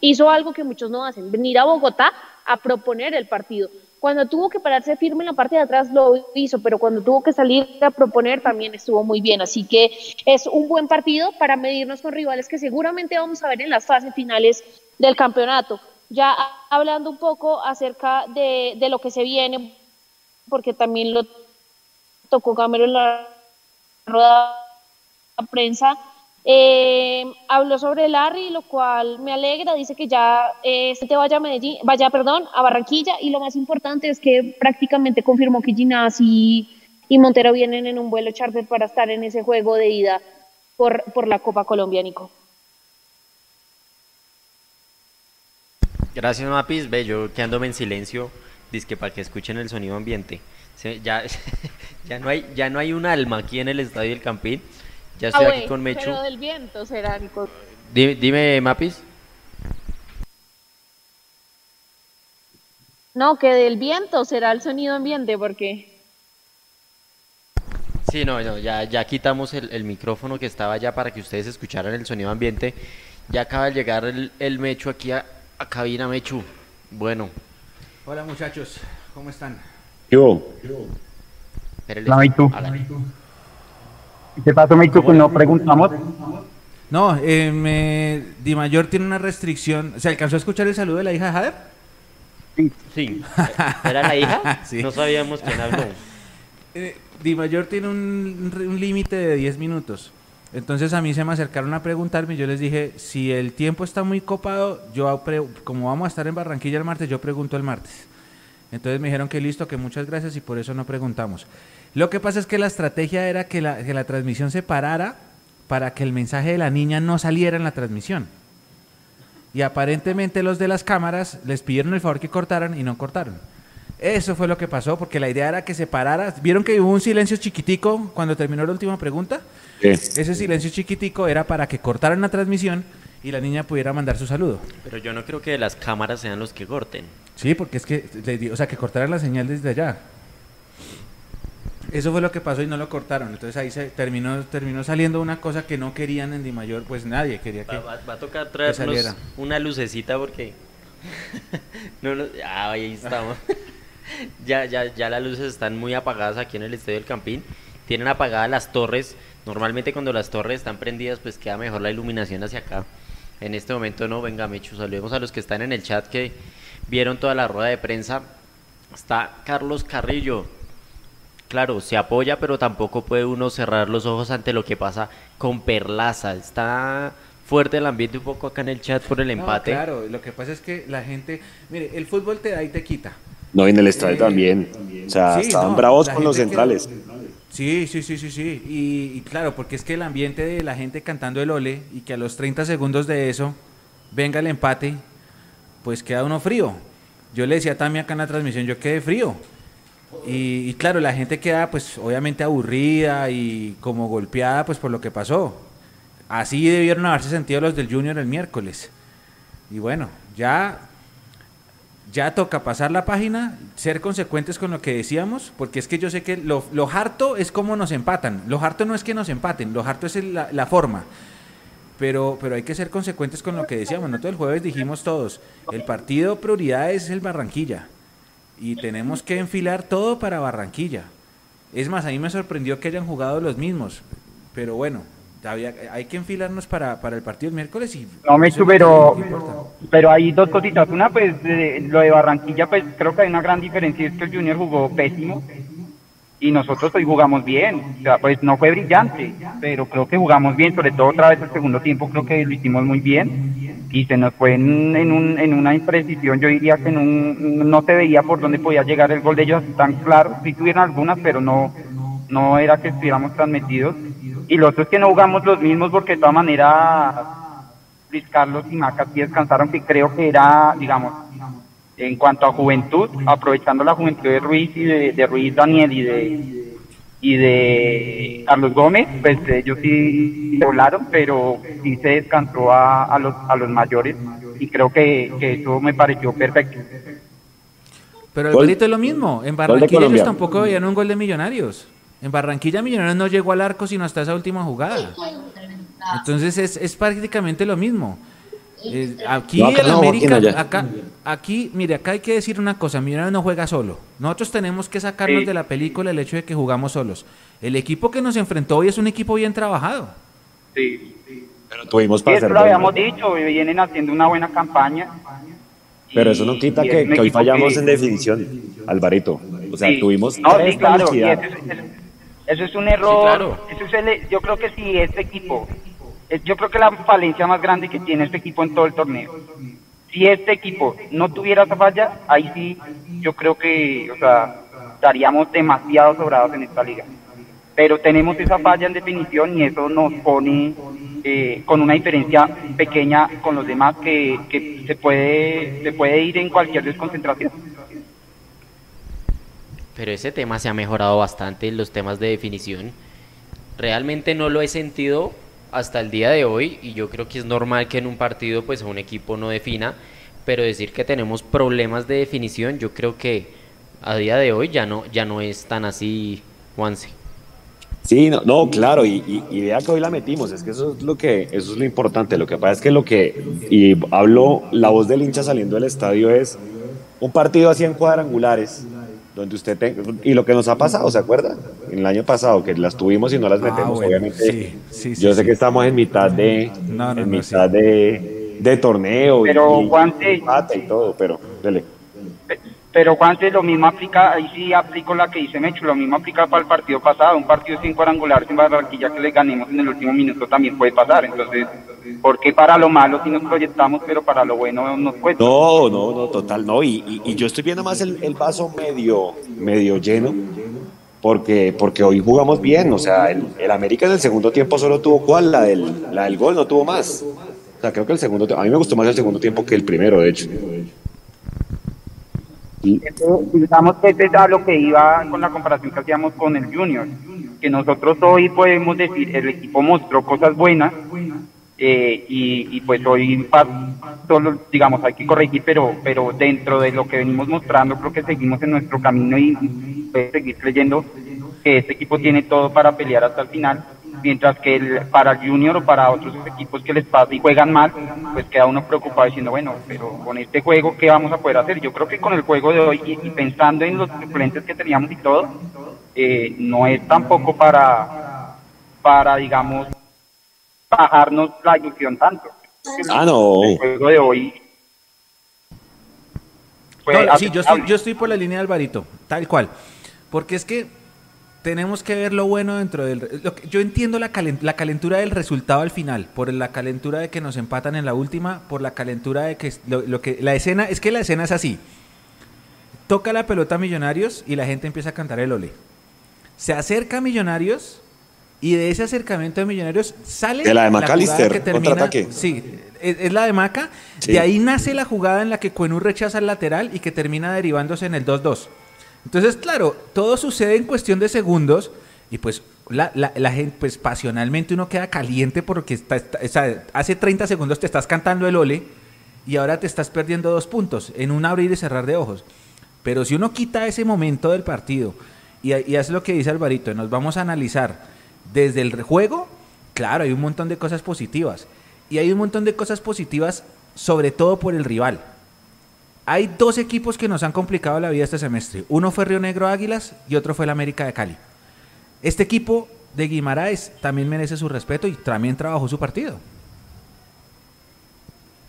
hizo algo que muchos no hacen, venir a Bogotá a proponer el partido. Cuando tuvo que pararse firme en la parte de atrás lo hizo, pero cuando tuvo que salir a proponer también estuvo muy bien. Así que es un buen partido para medirnos con rivales que seguramente vamos a ver en las fases finales del campeonato. Ya hablando un poco acerca de, de lo que se viene, porque también lo tocó Gamero en la rueda de prensa, eh, habló sobre Larry, lo cual me alegra, dice que ya eh, se te vaya a Medellín, vaya, perdón, a Barranquilla, y lo más importante es que prácticamente confirmó que Ginás y, Montero vienen en un vuelo charter para estar en ese juego de ida por, por la Copa Colombia, Nico. Gracias, Mapis. Ve, yo quedándome en silencio, dizque para que escuchen el sonido ambiente. Ya, ya, no hay, ya no hay un alma aquí en el Estadio del Campín. Ya estoy Ah, aquí güey, con Mechu. Pero del viento será, Nico. Dime, dime, Mapis. No, que del viento será el sonido ambiente, porque Sí, no, no, ya, ya quitamos el, el micrófono que estaba ya para que ustedes escucharan el sonido ambiente. Ya acaba de llegar el, el Mechu aquí a, a cabina, Mechu. Bueno, Hola muchachos, ¿cómo están? Hola, Mechu. ¿Qué pasó, Mechu? Que no preguntamos. No, eh, me... Di Mayor tiene una restricción. ¿Se alcanzó a escuchar el saludo de la hija de Jader? Sí. ¿Era la hija? Sí. No sabíamos quién habló. Eh, Di Mayor tiene un, un límite de 10 minutos. Entonces a mí se me acercaron a preguntarme y yo les dije, si el tiempo está muy copado, yo como vamos a estar en Barranquilla el martes, yo pregunto el martes. Entonces me dijeron que listo, que muchas gracias y por eso no preguntamos. Lo que pasa es que la estrategia era que la, que la transmisión se parara para que el mensaje de la niña no saliera en la transmisión. Y aparentemente los de las cámaras les pidieron el favor que cortaran y no cortaron. Eso fue lo que pasó, porque la idea era que se parara. ¿Vieron que hubo un silencio chiquitico cuando terminó la última pregunta? Sí. Ese silencio chiquitico era para que cortaran la transmisión y la niña pudiera mandar su saludo. Pero yo no creo que las cámaras sean los que corten. Sí, porque es que, o sea, que cortaran la señal desde allá. Eso fue lo que pasó y no lo cortaron. Entonces ahí se terminó, terminó saliendo una cosa que no querían en Di Mayor, pues nadie quería que, Va, va- va a tocar traernos una lucecita porque... no, lo- ah, ahí estamos. ya, ya, ya las luces están muy apagadas aquí en el Estadio del Campín. Tienen apagadas las torres. Normalmente cuando las torres están prendidas pues queda mejor la iluminación hacia acá. En este momento no, venga Mechu, saludemos a los que están en el chat que vieron toda la rueda de prensa. Está Carlos Carrillo. Claro, se apoya, pero tampoco puede uno cerrar los ojos ante lo que pasa con Perlaza. Está fuerte el ambiente un poco acá en el chat por el No, empate. claro, lo que pasa es que la gente, mire, el fútbol te da y te quita. No, y en el estadio Eh, también. O sea, sí, estaban no, bravos con los centrales. Sí, sí, sí, sí, sí. Y, y claro, porque es que el ambiente de la gente cantando el ole y que a los 30 segundos de eso venga el empate, pues queda uno frío. Yo le decía a Tami acá en la transmisión, yo quedé frío. Y, claro, la gente queda pues obviamente aburrida y como golpeada pues por lo que pasó. Así debieron haberse sentido los del Junior el miércoles. Y bueno, ya ya toca pasar la página, ser consecuentes con lo que decíamos, porque es que yo sé que lo, lo harto es como nos empatan. Lo harto no es que nos empaten, lo harto es la, la forma. Pero, pero hay que ser consecuentes con lo que decíamos. Nosotros el jueves dijimos todos, el partido prioridad es el Barranquilla. Y tenemos que enfilar todo para Barranquilla. Es más, a mí me sorprendió que hayan jugado los mismos. Pero bueno, había- hay que enfilarnos para, para el partido el miércoles y... No me lo pero, pero hay dos cositas. Una, pues de- lo de Barranquilla, pues creo que hay una gran diferencia, es que el Junior jugó pésimo y nosotros hoy jugamos bien. O sea, pues no fue brillante, pero creo que jugamos bien, sobre todo otra vez el segundo tiempo, creo que lo hicimos muy bien y se nos fue en, en, un, en una imprecisión, yo diría que en un, no se veía por dónde podía llegar el gol de ellos tan claro, sí tuvieron algunas, pero no, no era que estuviéramos tan metidos. Y lo otro es que no jugamos los mismos porque de todas maneras Luis Carlos y Maca sí descansaron, que creo que era, digamos, en cuanto a juventud, aprovechando la juventud de Ruiz y de, de Ruiz Daniel y de y de Carlos Gómez, pues ellos sí volaron, pero sí se descansó a, a los a los mayores y creo que, que eso me pareció perfecto. Pero el Gol- golito es lo mismo. En Barranquilla ellos tampoco veían un gol de Millonarios. En Barranquilla Millonarios no llegó al arco sino hasta esa última jugada. Entonces es, es prácticamente lo mismo. Eh, aquí No, acá el no, América, acá, aquí, mire, acá hay que decir una cosa, Millonarios no juega solo. Nosotros tenemos que sacarnos Sí. de la película el hecho de que jugamos solos. El equipo que nos enfrentó hoy es un equipo bien trabajado. Sí, Pero tuvimos Sí, para eso hacer lo habíamos dicho, vienen haciendo una buena campaña. Pero eso no quita es que, hoy fallamos que- en definición, Alvarito. O sea, Sí. tuvimos No, tres sí, claro, eso, es- eso es un error. claro. eso es el- yo creo que sí, este equipo, yo creo que la falencia más grande que tiene este equipo en todo el torneo. Si este equipo no tuviera esa falla, ahí sí, yo creo que, o sea, estaríamos demasiado sobrados en esta liga. Pero tenemos esa falla en definición y eso nos pone eh, con una diferencia pequeña con los demás que, que se puede se puede ir en cualquier desconcentración. Pero ese tema se ha mejorado bastante, los temas de definición. Realmente no lo he sentido hasta el día de hoy y yo creo que es normal que en un partido pues un equipo no defina, pero decir que tenemos problemas de definición, yo creo que a día de hoy ya no ya no es tan así, Juanse. Sí, no, no, claro, y, y, y vea que hoy la metimos, es que eso es lo que, eso es lo importante. Lo que pasa es que lo que, y hablo, la voz del hincha saliendo del estadio es un partido así en cuadrangulares, donde usted tenga, y lo que nos ha pasado, ¿se acuerda? En el año pasado, que las tuvimos y no las Ah, metemos, bueno, obviamente. sí, sí, sí, yo sé sí. que estamos en mitad de, No, no, en no, mitad de, de torneo Pero, y, Juanse- y empate y todo, pero dele. Pe- Pero Juanse, lo mismo aplica, ahí sí aplico la que dice Mecho, lo mismo aplica para el partido pasado, un partido sin cuadrangular sin Barranquilla que le ganemos en el último minuto también puede pasar, entonces, ¿por qué para lo malo si nos proyectamos, pero para lo bueno nos cuesta? No, no, no, total, no. Y, y- yo estoy viendo más el, el vaso medio, medio lleno, porque, porque hoy jugamos bien. O sea, el, el América en el segundo tiempo solo tuvo cuál, la del, la del gol, no tuvo más. O sea, creo que el segundo, a mí me gustó más el segundo tiempo que el primero, de hecho. Digamos que es a lo que iba con la comparación que hacíamos con el Junior, que nosotros hoy podemos decir, el equipo mostró cosas buenas eh, y, pues hoy solo, digamos, hay que corregir, pero, pero dentro de lo que venimos mostrando creo que seguimos en nuestro camino y, y seguir creyendo que este equipo tiene todo para pelear hasta el final, mientras que el- para el Junior o para otros equipos que les pasa y juegan mal, pues queda uno preocupado diciendo, bueno, pero con este juego, ¿qué vamos a poder hacer? Yo creo que con el juego de hoy y, y pensando en los suplentes que teníamos y todo, eh, no es tampoco para, para, digamos, bajarnos la ilusión tanto. Ah, no. El juego de hoy No, sí, yo estoy, yo estoy por la línea de Alvarito, tal cual. Porque es que tenemos que ver lo bueno dentro del... lo que- yo entiendo la, calen- la calentura del resultado al final, por la calentura de que nos empatan en la última, por la calentura de que, lo, lo que la escena, es que la escena es así. Toca la pelota a Millonarios y la gente empieza a cantar el ole. Se acerca a Millonarios y de ese acercamiento de Millonarios sale De la de jugada McAllister, que termina- contraataque. Sí, es, es la de Maca. Sí. De ahí nace la jugada en la que Cuenú rechaza el lateral y que termina derivándose en el 2-2. Entonces, claro, todo sucede en cuestión de segundos y pues la, la- la gente, pues pasionalmente uno queda caliente porque está, hace 30 segundos te estás cantando el ole y ahora te estás perdiendo dos puntos en un abrir y cerrar de ojos. Pero si uno quita ese momento del partido y, y hace lo que dice Alvarito, nos vamos a analizar desde el juego, claro, hay un montón de cosas positivas. Y hay un montón de cosas positivas, sobre todo por el rival. Hay dos equipos que nos han complicado la vida este semestre. Uno fue Río Negro Águilas y otro fue el América de Cali. Este equipo de Guimaraes también merece su respeto y también trabajó su partido.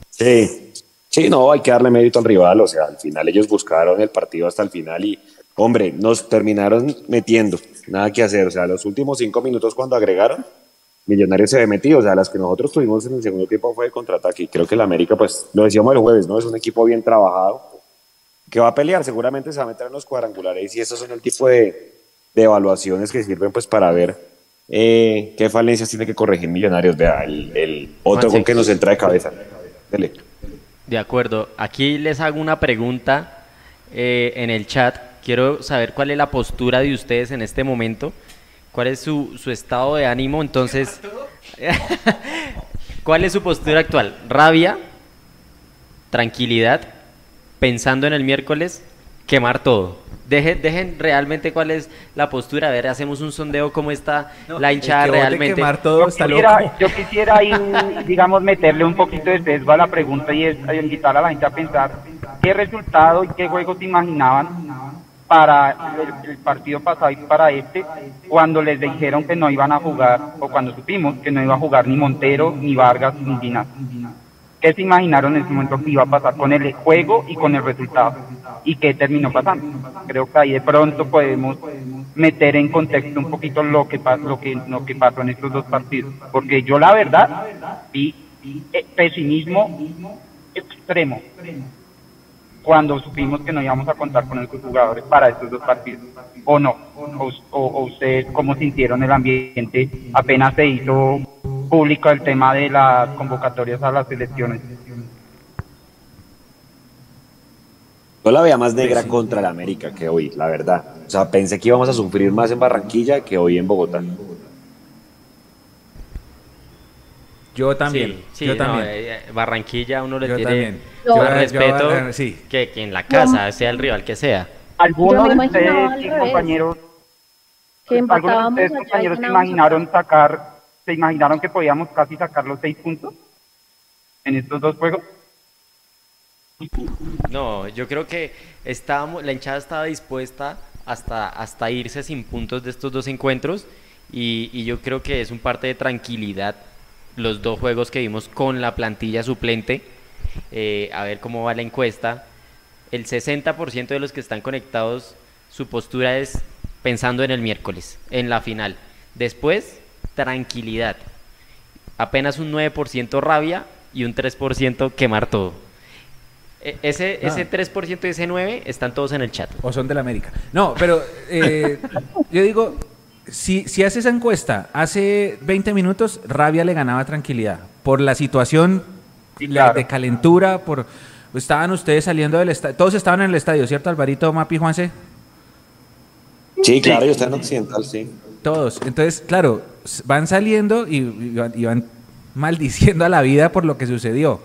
Sí, sí, no, hay que darle mérito al rival, o sea, al final ellos buscaron el partido hasta el final y, hombre, nos terminaron metiendo, nada que hacer, o sea, los últimos cinco minutos cuando agregaron, Millonarios se ve metido, o sea, las que nosotros tuvimos en el segundo tiempo fue de contraataque y creo que el América, pues, lo decíamos el jueves, ¿no? Es un equipo bien trabajado, que va a pelear, seguramente se va a meter en los cuadrangulares y esos son el tipo de, de evaluaciones que sirven pues para ver eh, qué falencias tiene que corregir Millonarios, vea, el, el otro gol que nos entra de cabeza. Dele. De acuerdo. Aquí les hago una pregunta eh, en el chat. Quiero saber cuál es la postura de ustedes en este momento. ¿Cuál es su, su estado de ánimo? Entonces, ¿cuál es su postura actual? ¿Rabia? ¿Tranquilidad? ¿Pensando en el miércoles? ¿Quemar todo? Dejen, dejen realmente cuál es la postura. A ver, hacemos un sondeo cómo está la hinchada el que realmente. quemar todo yo está quisiera, loco. yo quisiera ahí, digamos, meterle un poquito de sesgo a la pregunta y es invitar a la gente a pensar qué resultado y qué juegos se imaginaban para el, el partido pasado y para este, cuando les dijeron que no iban a jugar, o cuando supimos que no iba a jugar ni Montero, ni Vargas, ni Dinas. ¿Qué se imaginaron en ese momento que iba a pasar con el juego y con el resultado? ¿Y qué terminó pasando? Creo que ahí de pronto podemos meter en contexto un poquito lo que, lo que, lo que pasó en estos dos partidos. Porque yo la verdad vi eh, pesimismo extremo cuando supimos que no íbamos a contar con estos jugadores para estos dos partidos. ¿O no? ¿O, o- o ustedes cómo sintieron el ambiente apenas se hizo público el tema de las convocatorias a las elecciones? Yo la veía más negra contra el América que hoy, la verdad. O sea, pensé que íbamos a sufrir más en Barranquilla que hoy en Bogotá. Yo también. Sí, sí, yo no, también. eh, eh, Barranquilla uno le Yo tiene también. más Yo- yo- respeto sí. que, que en la casa, sea el rival que sea. ¿Algunos Yo de ustedes compañeros, Que algunos de ustedes compañeros se imaginaron sacar, se imaginaron que podíamos casi sacar los seis puntos en estos dos juegos? No, yo creo que estábamos, la hinchada estaba dispuesta hasta, hasta irse sin puntos de estos dos encuentros y, y yo creo que es un parte de tranquilidad los dos juegos que vimos con la plantilla suplente, eh, a ver cómo va la encuesta. el 60% de los que están conectados, su postura es pensando en el miércoles, en la final. Después, tranquilidad. Apenas un 9% rabia y un 3% quemar todo. E- Ese, Ah. ese 3% y ese 9% están todos en el chat. O son de la América. No, pero eh, yo digo, si, si hace esa encuesta hace 20 minutos, Rabia le ganaba tranquilidad. Por la situación la- de calentura, por estaban ustedes saliendo del estadio. Todos estaban en el estadio, ¿cierto, Alvarito, Mapi, Juanse? Sí, claro, yo estoy en Occidental, sí. Todos. Entonces, claro, van saliendo y, y van, y van maldiciendo a la vida por lo que sucedió.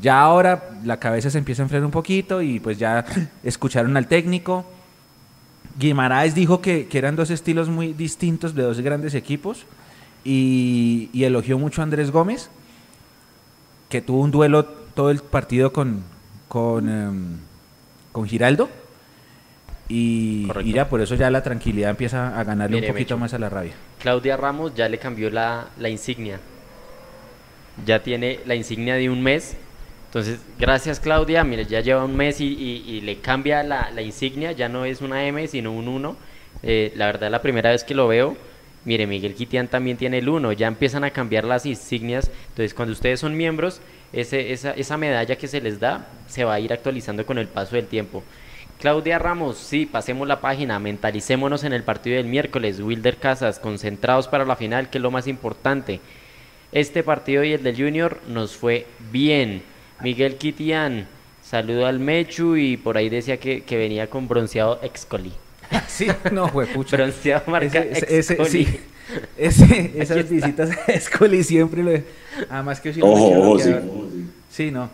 Ya ahora la cabeza se empieza a enfriar un poquito y pues ya escucharon al técnico. Guimaraes dijo que, que eran dos estilos muy distintos de dos grandes equipos y, y elogió mucho a Andrés Gómez, que tuvo un duelo todo el partido con, con, em, con Giraldo. Y, y ya por eso ya la tranquilidad empieza a ganarle Mire, un poquito Mecho. más a la rabia. Claudia Ramos ya le cambió la, la insignia. Ya tiene la insignia de un mes. Entonces, gracias Claudia. Mire, ya lleva un mes y, le cambia la, la insignia. Ya no es una M, sino un 1. Eh, la verdad, la primera vez que lo veo. Mire, Miguel Quitián también tiene el 1. Ya empiezan a cambiar las insignias. Entonces, cuando ustedes son miembros, ese, esa, esa medalla que se les da se va a ir actualizando con el paso del tiempo. Claudia Ramos, sí, pasemos la página, mentalicémonos en el partido del miércoles. Wilder Casas, concentrados para la final, que es lo más importante. Este partido y el del Junior nos fue bien. Miguel Kitian, saludo al Mechu y por ahí decía que, que venía con bronceado Excoli. Sí, no, juepucha. Bronceado marca Ese- ese- Excoli. sí. Ese- esas está. visitas a Escoli siempre lo. Además que yo sí no Ojo, ojo, sí. Sí, no.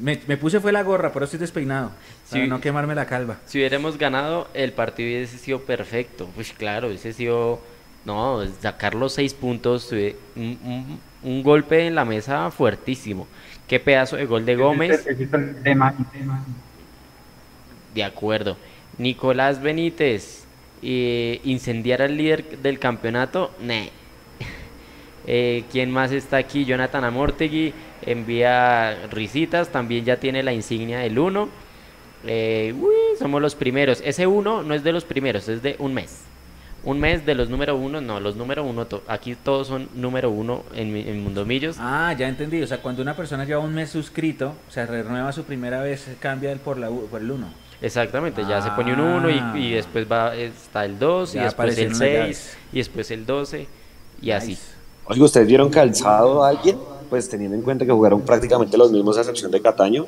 Me, me puse fue la gorra, pero estoy despeinado. Para Sí. no quemarme la calva. Si hubiéramos ganado, el partido hubiese sido perfecto. Pues claro, hubiese sido. No, sacar los seis puntos. eh, Un, un- un golpe en la mesa fuertísimo. Qué pedazo de gol de Gómez. De acuerdo. Nicolás Benítez, eh, incendiar al líder del campeonato, ne. Eh, ¿Quién más está aquí? Jonathan Amortegui envía risitas, también ya tiene la insignia del 1. somos los primeros. Ese 1 no es de los primeros, es de un mes. Un mes de los número 1, no, los número 1, aquí todos son número 1 en, mi- en Mundo Millos. Ah, ya entendí. O sea, cuando una persona lleva un mes suscrito, o sea, renueva su primera vez, cambia el por, la, por el 1. Exactamente, ya se pone un 1 Ah. y, y después va está el 2 y después el aparecieron las 6 llaves. y después el 12 y así. Oiga, ¿ustedes vieron calzado a alguien? Pues teniendo en cuenta que jugaron prácticamente los mismos a excepción de Cataño.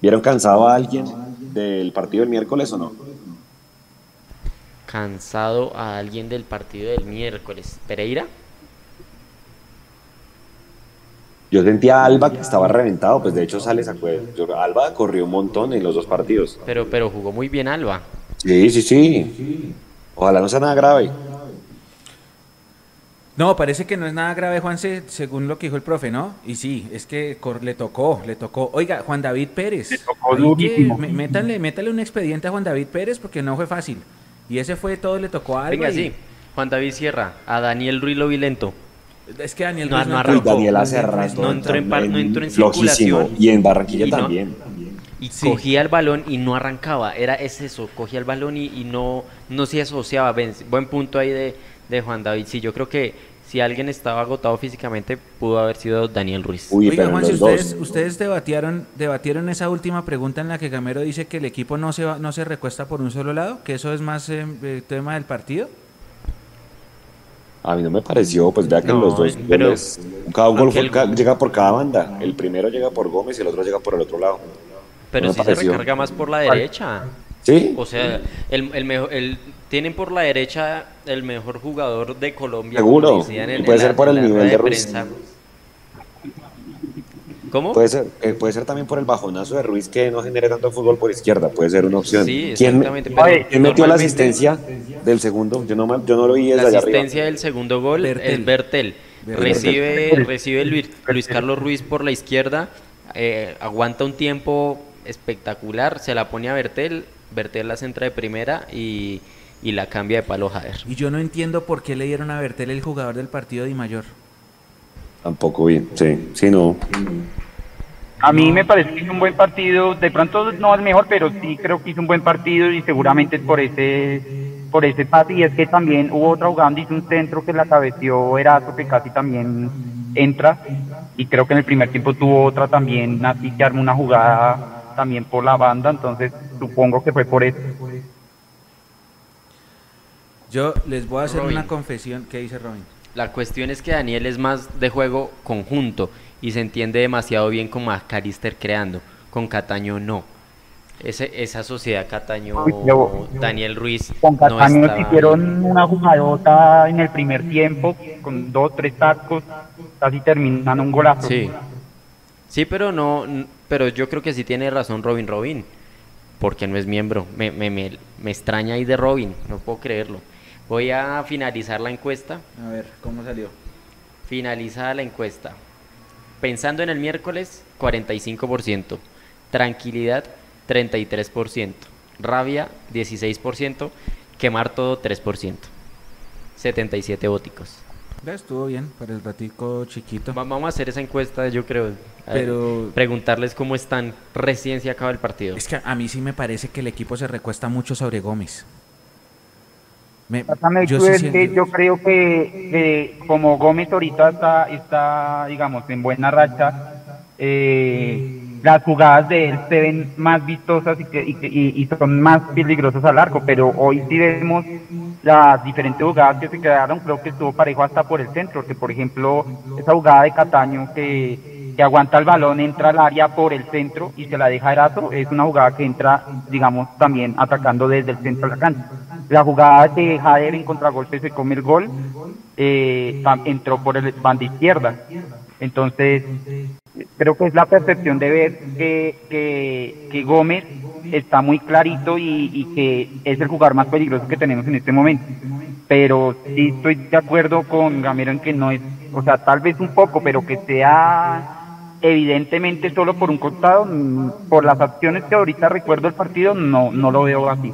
¿Vieron cansado a alguien del partido del miércoles o no? Cansado a alguien del partido del miércoles. ¿Pereira? Yo sentía a Alba que estaba reventado, pues de hecho sale Alba corrió un montón en los dos partidos. Pero, pero jugó muy bien Alba. Sí, sí, sí. Ojalá no sea nada grave. No, parece que no es nada grave, Juanse, según lo que dijo el profe, ¿no? Y sí, es que le tocó, le tocó. Oiga, Juan David Pérez. Le tocó métale un expediente a Juan David Pérez porque no fue fácil. Y ese fue todo, le tocó a Alba. Venga, y- sí. Juan David Sierra. A Daniel Ruiz lo vi lento. Es que Daniel No, Ruiz no no arrancó. Daniel hace rato No entró en, par- no entró en flojísimo. circulación. Y en Barranquilla y no- también. Y cogía el balón y no arrancaba. Era es eso, cogía el balón y, y no, no se asociaba. Ven, buen punto ahí de, de Juan David. Sí, yo creo que si alguien estaba agotado físicamente, pudo haber sido Daniel Ruiz. Oiga, Juan, si ustedes, ustedes debatieron, debatieron esa última pregunta en la que Gamero dice que el equipo no se va, no se recuesta por un solo lado, que eso es más eh, eh, tema del partido. A mí no me pareció, pues vea que No, los dos pero- goles, cada gol fue- ca- llega por cada banda. El primero llega por Gómez y el otro llega por el otro lado. Pero No sí se recarga más por la derecha. ¿Sí? O sea, el, el mejor, el, tienen por la derecha el mejor jugador de Colombia. Seguro. Y puede ser por el nivel de Ruiz. prensa. ¿Cómo? Puede ser, eh, puede ser también por el bajonazo de Ruiz que no genere tanto fútbol por izquierda, puede ser una opción. Sí, ¿Quién, exactamente, pero ¿quién metió la asistencia del segundo? Yo no, yo no lo vi desde La allá arriba. asistencia del segundo gol Bertel. es Bertel. Bertel. Recibe, recibe Luis, Luis Carlos Ruiz por la izquierda, eh, aguanta un tiempo espectacular, se la pone a Bertel, Bertel la centra de primera y, y la cambia de palo Jader. Y yo no entiendo por qué le dieron a Bertel el jugador del partido de Mayor. Tampoco bien, sí, sí, no. A mí me parece que hizo un buen partido, de pronto no el mejor, pero sí creo que hizo un buen partido y seguramente es por ese por ese pase y es que también hubo otra jugada donde hizo un centro que la cabeció Erazo que casi también entra y creo que en el primer tiempo tuvo otra también así que armó una jugada también por la banda, entonces supongo que fue por eso. Yo les voy a hacer Robin. una confesión. ¿Qué dice Robin? La cuestión es que Daniel es más de juego conjunto y se entiende demasiado bien con Macalister creando. Con Cataño no. Ese, esa sociedad Cataño, Uy, yo- Daniel Ruiz Con no Cataño hicieron una jugadota en el primer tiempo con dos, tres tacos, casi terminan un golazo. Sí. Sí, pero no, pero yo creo que sí tiene razón Robin Robin, porque no es miembro. Me, me, me, me extraña ahí de Robin, no puedo creerlo. Voy a finalizar la encuesta. A ver, ¿cómo salió? Finalizada la encuesta. Pensando en el miércoles, 45%. Tranquilidad, 33%. Rabia, 16%. Quemar todo, 3%. 77 voticos. Ya estuvo bien para el ratico chiquito. Va- Vamos a hacer esa encuesta, yo creo. Pero- Preguntarles cómo están recién se acaba el partido. Es que a mí sí me parece que el equipo se recuesta mucho sobre Gómez. Me- yo sí que creo que, que como Gómez ahorita está, está, digamos, en buena racha, eh, las jugadas de él se ven más vistosas y, que, y, y- y son más peligrosas al arco, pero hoy sí vemos las diferentes jugadas que se quedaron, creo que estuvo parejo hasta por el centro, que por ejemplo esa jugada de Cataño que, que aguanta el balón, entra al área por el centro y se la deja Erazo, es una jugada que entra, digamos, también atacando desde el centro de la cancha. La jugada de Jader en contragolpe se come el gol, eh, entró por el banda izquierda. Entonces, creo que es la percepción de ver que, que, que Gómez está muy clarito y, y que es el jugador más peligroso que tenemos en este momento. Pero sí estoy de acuerdo con Gamero en que no es, o sea, tal vez un poco, pero que sea evidentemente solo por un costado, mm, por las acciones que ahorita recuerdo el partido, no, no lo veo así.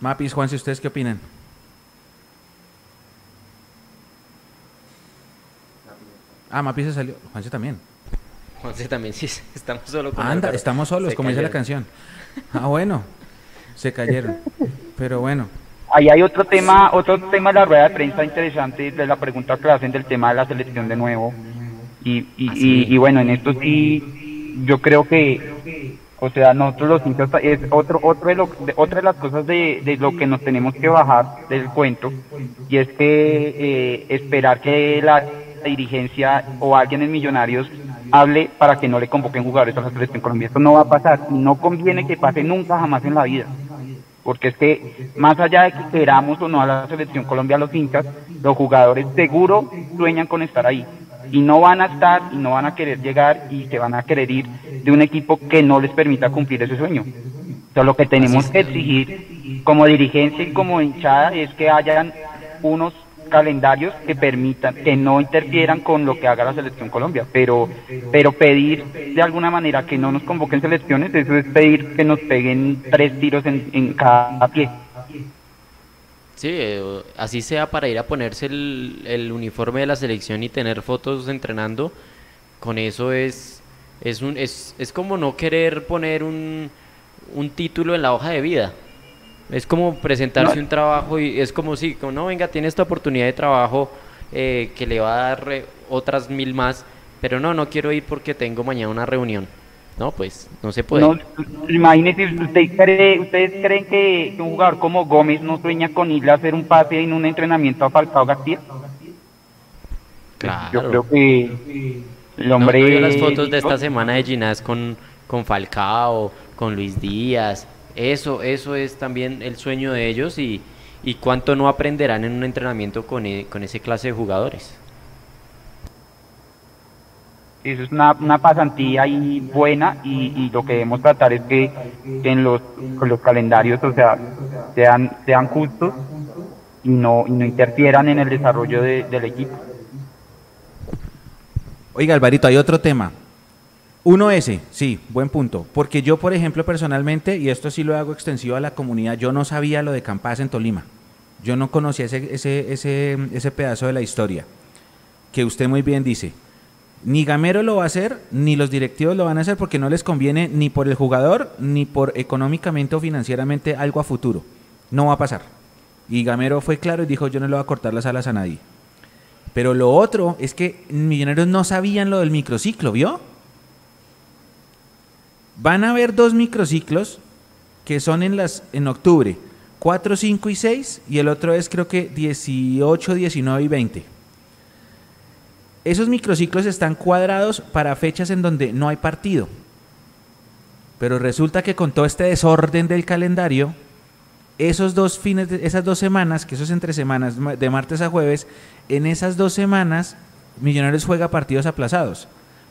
Mapis, Juan, si ustedes qué opinan? Ah, Mapis se salió. Juanse también. Juanse también, sí, estamos solo con Anda, estamos solos, Se como dice la canción. Ah, bueno. Se cayeron. Pero bueno. Ahí hay otro tema, otro tema de la rueda de prensa interesante de la pregunta que hacen del tema de la selección de nuevo. Y, y, y, y bueno, en esto sí, yo creo que, o sea, nosotros los hinchas es otro, otro de lo, de- otra de las cosas de, de lo que nos tenemos que bajar del cuento, y es que eh, esperar que la dirigencia o alguien en Millonarios hable para que no le convoquen jugadores a la selección Colombia. Esto no va a pasar y no conviene que pase nunca jamás en la vida porque es que más allá de que queramos o no a la selección Colombia los hinchas, los jugadores seguro sueñan con estar ahí y no van a estar y no van a querer llegar y se van a querer ir de un equipo que no les permita cumplir ese sueño. Sea, lo que tenemos que exigir como dirigencia y como hinchada es que hayan unos calendarios que permitan, que no interfieran con lo que haga la selección Colombia, pero, pero pedir de alguna manera que no nos convoquen selecciones, eso es pedir que nos peguen tres tiros en, en cada pie. Sí, eh, así sea para ir a ponerse el, el uniforme de la selección y tener fotos entrenando, con eso es es un es, es como no querer poner un, un título en la hoja de vida. Es como presentarse No. un trabajo y es como si, como, no, venga, tiene esta oportunidad de trabajo eh, que le va a dar eh, otras mil más, pero no, no quiero ir porque tengo mañana una reunión. No, pues no se puede. No, imagínese, ¿usted cree, ¿ustedes creen que, que un jugador como Gómez no sueña con irle a hacer un pase en un entrenamiento a Falcao García? Claro. Yo creo que el ¿No- hombre... no vio las fotos de esta semana de Ginás con, con Falcao, con Luis Díaz. Eso, eso es también el sueño de ellos y, y cuánto no aprenderán en un entrenamiento con, e- con ese clase de jugadores. Eso es una, pasantía ahí buena y, lo que debemos tratar es que, en los, calendarios, o sea, sean, justos y no, interfieran en el desarrollo de- del equipo. Oiga, Alvarito, hay otro tema. Uno ese, sí, buen punto. Porque yo, por ejemplo, personalmente, y esto sí lo hago extensivo a la comunidad, yo no sabía lo de Campas en Tolima. Yo no conocía ese, ese, ese, ese pedazo de la historia. Que usted muy bien dice. Ni Gamero lo va a hacer, ni los directivos lo van a hacer porque no les conviene ni por el jugador, ni por económicamente o financieramente algo a futuro. No va a pasar. Y Gamero fue claro y dijo, yo no le voy a cortar las alas a nadie. Pero lo otro es que Millonarios no sabían lo del microciclo, ¿vio? Van a haber dos microciclos que son en, las, en octubre, 4, 5 y 6, y el otro es creo que 18, 19 y 20. Esos microciclos están cuadrados para fechas en donde no hay partido. Pero resulta que con todo este desorden del calendario, esos dos fines, de, esas dos semanas, que eso es entre semanas, de martes a jueves, en esas dos semanas, Millonarios juega partidos aplazados.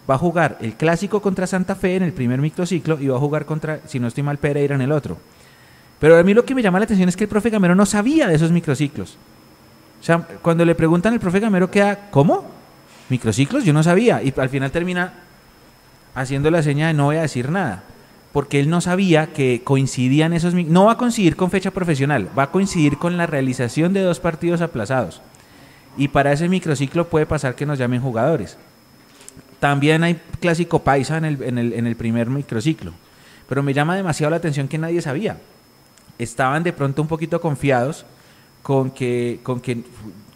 Va a jugar el clásico contra Santa Fe en el primer microciclo y va a jugar contra, si no estoy mal, Pereira en el otro. Pero a mí lo que me llama la atención es que el profe Gamero no sabía de esos microciclos. O sea, cuando le preguntan al profe Gamero, queda, ¿cómo? ¿Microciclos? Yo no sabía. Y al final termina haciendo la seña de no voy a decir nada. Porque él no sabía que coincidían esos... No va a coincidir con fecha profesional, va a coincidir con la realización de dos partidos aplazados. Y para ese microciclo puede pasar que nos llamen jugadores. También hay clásico paisa en el, en el, en el primer microciclo. Pero me llama demasiado la atención que nadie sabía. Estaban de pronto un poquito confiados con que, con que,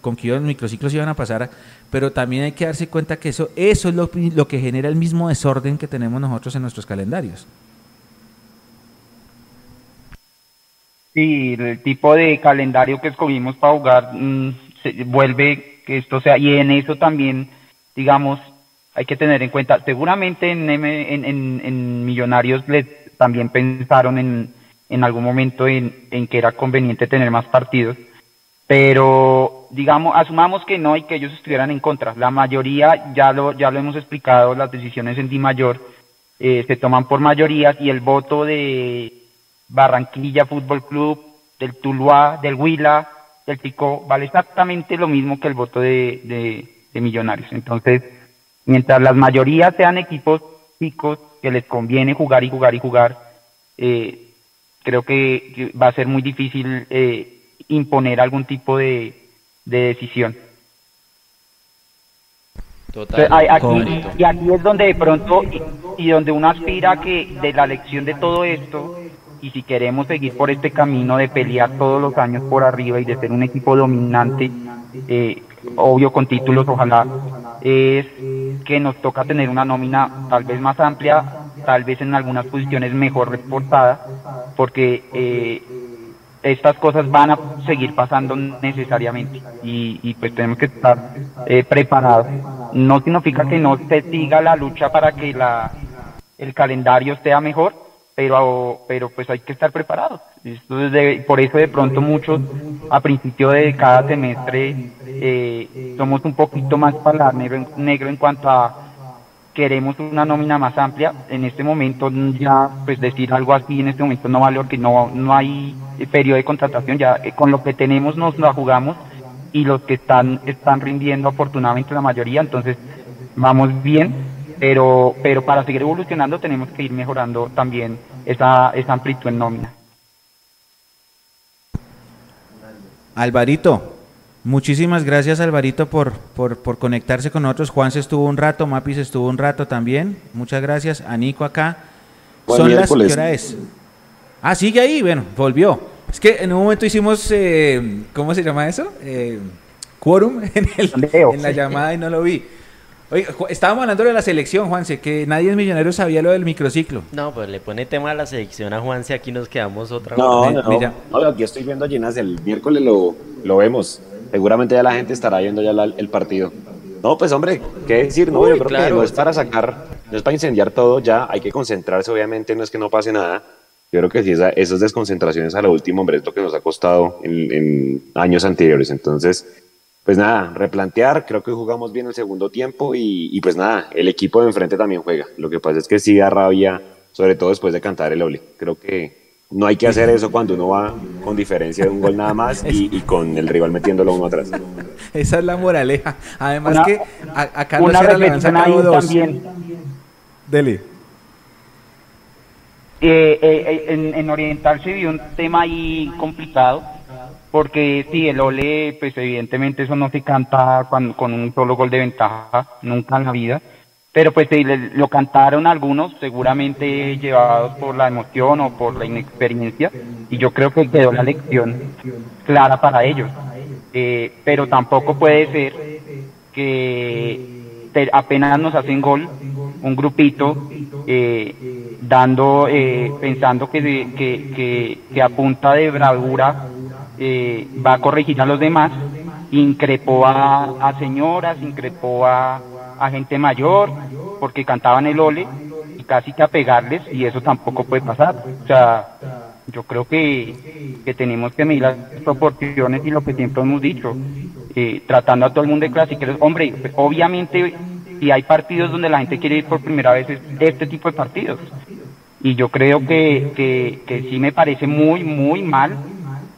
con que los microciclos iban a pasar, pero también hay que darse cuenta que eso, eso es lo, lo que genera el mismo desorden que tenemos nosotros en nuestros calendarios. Sí, el tipo de calendario que escogimos para jugar mmm, se vuelve que esto sea, y en eso también, digamos, hay que tener en cuenta, seguramente en, en, en, en Millonarios les también pensaron en, en algún momento en, en que era conveniente tener más partidos, pero digamos, asumamos que no y que ellos estuvieran en contra. La mayoría, ya lo, ya lo hemos explicado, las decisiones en Di Mayor eh, se toman por mayorías y el voto de Barranquilla Fútbol Club, del Tuluá, del Huila, del Tico, vale exactamente lo mismo que el voto de, de, de Millonarios. Entonces, mientras las mayorías sean equipos chicos que les conviene jugar y jugar y jugar, eh, creo que va a ser muy difícil eh, imponer algún tipo de, de decisión. Total, aquí, y aquí es donde de pronto, y, y, donde uno aspira que de la lección de todo esto, y si queremos seguir por este camino de pelear todos los años por arriba y de ser un equipo dominante, eh, obvio con títulos, ojalá, es que nos toca tener una nómina tal vez más amplia, tal vez en algunas posiciones mejor reportada, porque eh, estas cosas van a seguir pasando necesariamente y, y pues tenemos que estar eh, preparados. No significa que no se siga la lucha para que la, el calendario sea mejor, pero, pero pues hay que estar preparados. Entonces, por eso de pronto muchos a principio de cada semestre eh, somos un poquito más para negro, negro en cuanto a queremos una nómina más amplia. En este momento ya pues decir algo así en este momento no vale porque no, no hay periodo de contratación, ya eh, con lo que tenemos nos la jugamos y los que están están rindiendo afortunadamente la mayoría, entonces vamos bien, pero pero para seguir evolucionando tenemos que ir mejorando también esa, esa amplitud en nómina. Alvarito, muchísimas gracias Alvarito por, por, por conectarse con nosotros. Juan se estuvo un rato, Mapis estuvo un rato también. Muchas gracias. A Nico acá. Buen Son las, ¿qué miércoles. hora es? Ah, sigue ahí, bueno, volvió. Es que en un momento hicimos, eh, ¿cómo se llama eso? Eh, quórum en, el- en la llamada y no lo vi. Oye, estábamos hablando de la selección, Juanse, que nadie en Millonario sabía lo del microciclo. No, pues le pone tema a la selección a Juanse, aquí nos quedamos otra No, vez. no, no. No, aquí estoy viendo a Ginas, el miércoles lo, lo vemos. Seguramente ya la gente estará viendo ya la- el partido. No, pues hombre, qué decir, no, Uy, yo creo que claro. no es para sacar, no es para incendiar todo, ya hay que concentrarse, obviamente, no es que no pase nada. Yo creo que sí, esa- esas desconcentraciones a lo último, hombre, es lo que nos ha costado en, en años anteriores. Entonces, pues nada, replantear, creo que jugamos bien el segundo tiempo y, y pues nada, el equipo de enfrente también juega. Lo que pasa es que sí da rabia, sobre todo después de cantar el Ole. Creo que no hay que hacer eso cuando uno va con diferencia de un gol nada más y, y con el rival metiéndolo uno atrás. Esa es la moraleja. Además Una- que a, a Carlos una le han sacado dos. también. Dele. Eh, eh, en, en Oriental se vio un tema ahí complicado, porque sí, el ole, pues evidentemente eso no se canta con un solo gol de ventaja, nunca en la vida. Pero pues le- lo cantaron algunos, seguramente llevados por la emoción o por la inexperiencia, y yo creo que quedó la lección clara para ellos. Eh, pero tampoco puede ser que te- apenas nos hacen gol un grupito eh, dando eh, pensando que, que, que, que a punta de bravura eh, va a corregir a los demás increpó a, a señoras increpó a, a gente mayor porque cantaban el ole y casi que a pegarles y eso tampoco puede pasar o sea yo creo que, que tenemos que medir las proporciones y lo que siempre hemos dicho, eh, tratando a todo el mundo de clasiqueros. Hombre, obviamente, si hay partidos donde la gente quiere ir por primera vez, es este tipo de partidos. Y yo creo que, que, que sí me parece muy, muy mal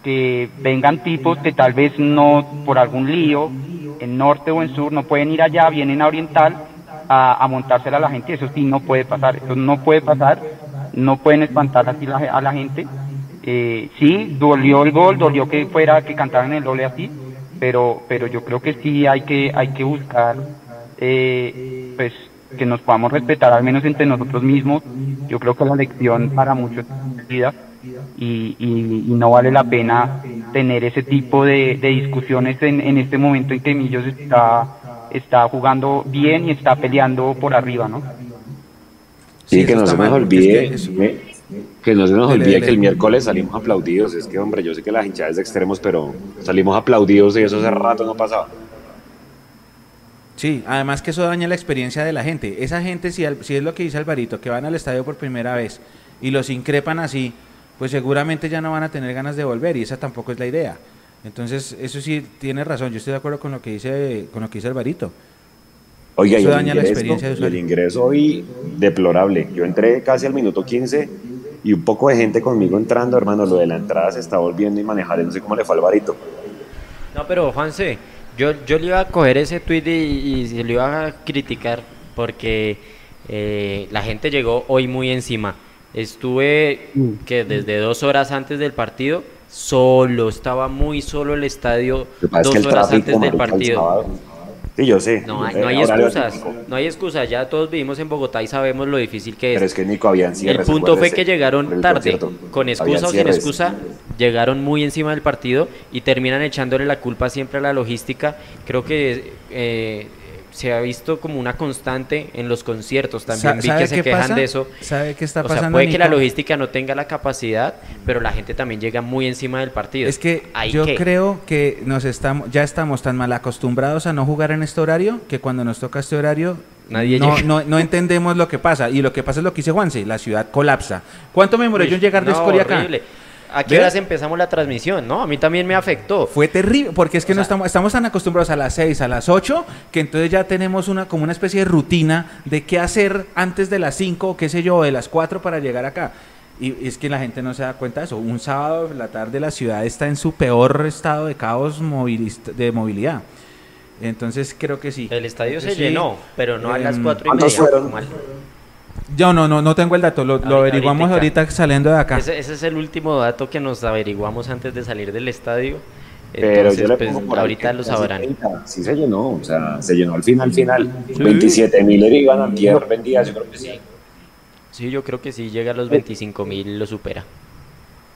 que vengan tipos que tal vez no, por algún lío, en norte o en sur, no pueden ir allá, vienen a oriental a, a montársela a la gente. Eso sí no puede pasar, eso no puede pasar no pueden espantar así la- a la gente. Eh, sí, dolió el gol, dolió que fuera, que cantaran el doble así, pero, pero yo creo que sí hay que, hay que buscar, eh, pues, que nos podamos respetar, al menos entre nosotros mismos. Yo creo que la lección para muchos es vida y, y, y no vale la pena tener ese tipo de, de discusiones en, en este momento en que Millos está, está jugando bien y está peleando por arriba, ¿no? Sí, que no se nos olvide, que me- que no se nos olvide que el miércoles salimos aplaudidos. Es que, hombre, yo sé que las hinchadas de extremos, pero salimos aplaudidos y eso hace rato no pasaba. Sí, además que eso daña la experiencia de la gente. Esa gente, si, al- si es lo que dice Alvarito, que van al estadio por primera vez y los increpan así, pues seguramente ya no van a tener ganas de volver y esa tampoco es la idea. Entonces, eso sí tiene razón. Yo estoy de acuerdo con lo que dice, con lo que dice Alvarito. Oiga, Eso daña la experiencia de y el usuario. ingreso hoy deplorable. Yo entré casi al minuto 15 y un poco de gente conmigo entrando, hermano. Lo de la entrada se está volviendo y manejar. No sé cómo le fue a Alvarito. No, pero Juanse, yo, yo le iba a coger ese tweet y, y se lo iba a criticar porque eh, la gente llegó hoy muy encima. Estuve que desde dos horas antes del partido, solo, estaba muy solo el estadio dos horas tráfico, antes del partido. Sí, yo sé. No hay, Eh, no hay excusas, no hay excusas, ya todos vivimos en Bogotá y sabemos lo difícil que es. Pero es que Nico habían El cierres. punto fue que llegaron el tarde, con excusa o sin excusa, llegaron muy encima del partido y terminan echándole la culpa siempre a la logística. Creo que eh, se ha visto como una constante en los conciertos. También vi ¿sabe que se quejan pasa? de eso. ¿Sabe qué está o sea, pasando, puede que la logística no tenga la capacidad, pero la gente también llega muy encima del partido. Es que ¿Hay yo qué? creo que nos estamos, ya estamos tan mal acostumbrados a no jugar en este horario que cuando nos toca este horario Nadie no, no, no entendemos lo que pasa. Y lo que pasa es lo que dice Juanse, la ciudad colapsa. ¿Cuánto me demoré yo en llegar de No, horrible. ¿A qué horas empezamos la transmisión? No, a mí también me afectó. Fue terrible, porque es que no estamos, estamos tan acostumbrados a las 6, a las 8, que entonces ya tenemos una como una especie de rutina de qué hacer antes de las 5, o qué sé yo, de las 4 para llegar acá. Y es que la gente no se da cuenta de eso. Un sábado de la tarde la ciudad está en su peor estado de caos de movilidad. Entonces creo que sí. El estadio se Sí. llenó, pero no a las Em, cuatro y ¿cuántos media. fueron? Yo no, no, no tengo el dato, lo, lo averiguamos ahorita. ahorita saliendo de acá. Ese, ese es el último dato que nos averiguamos antes de salir del estadio. Pero Entonces, yo le pues, pongo por ahí ahorita lo sabrán. 30. Sí se llenó, o sea, se llenó al final, final. Sí. 27 mil iban antier vendidas, yo creo que sí. Sí, yo creo que sí llega a los 25 mil, lo supera.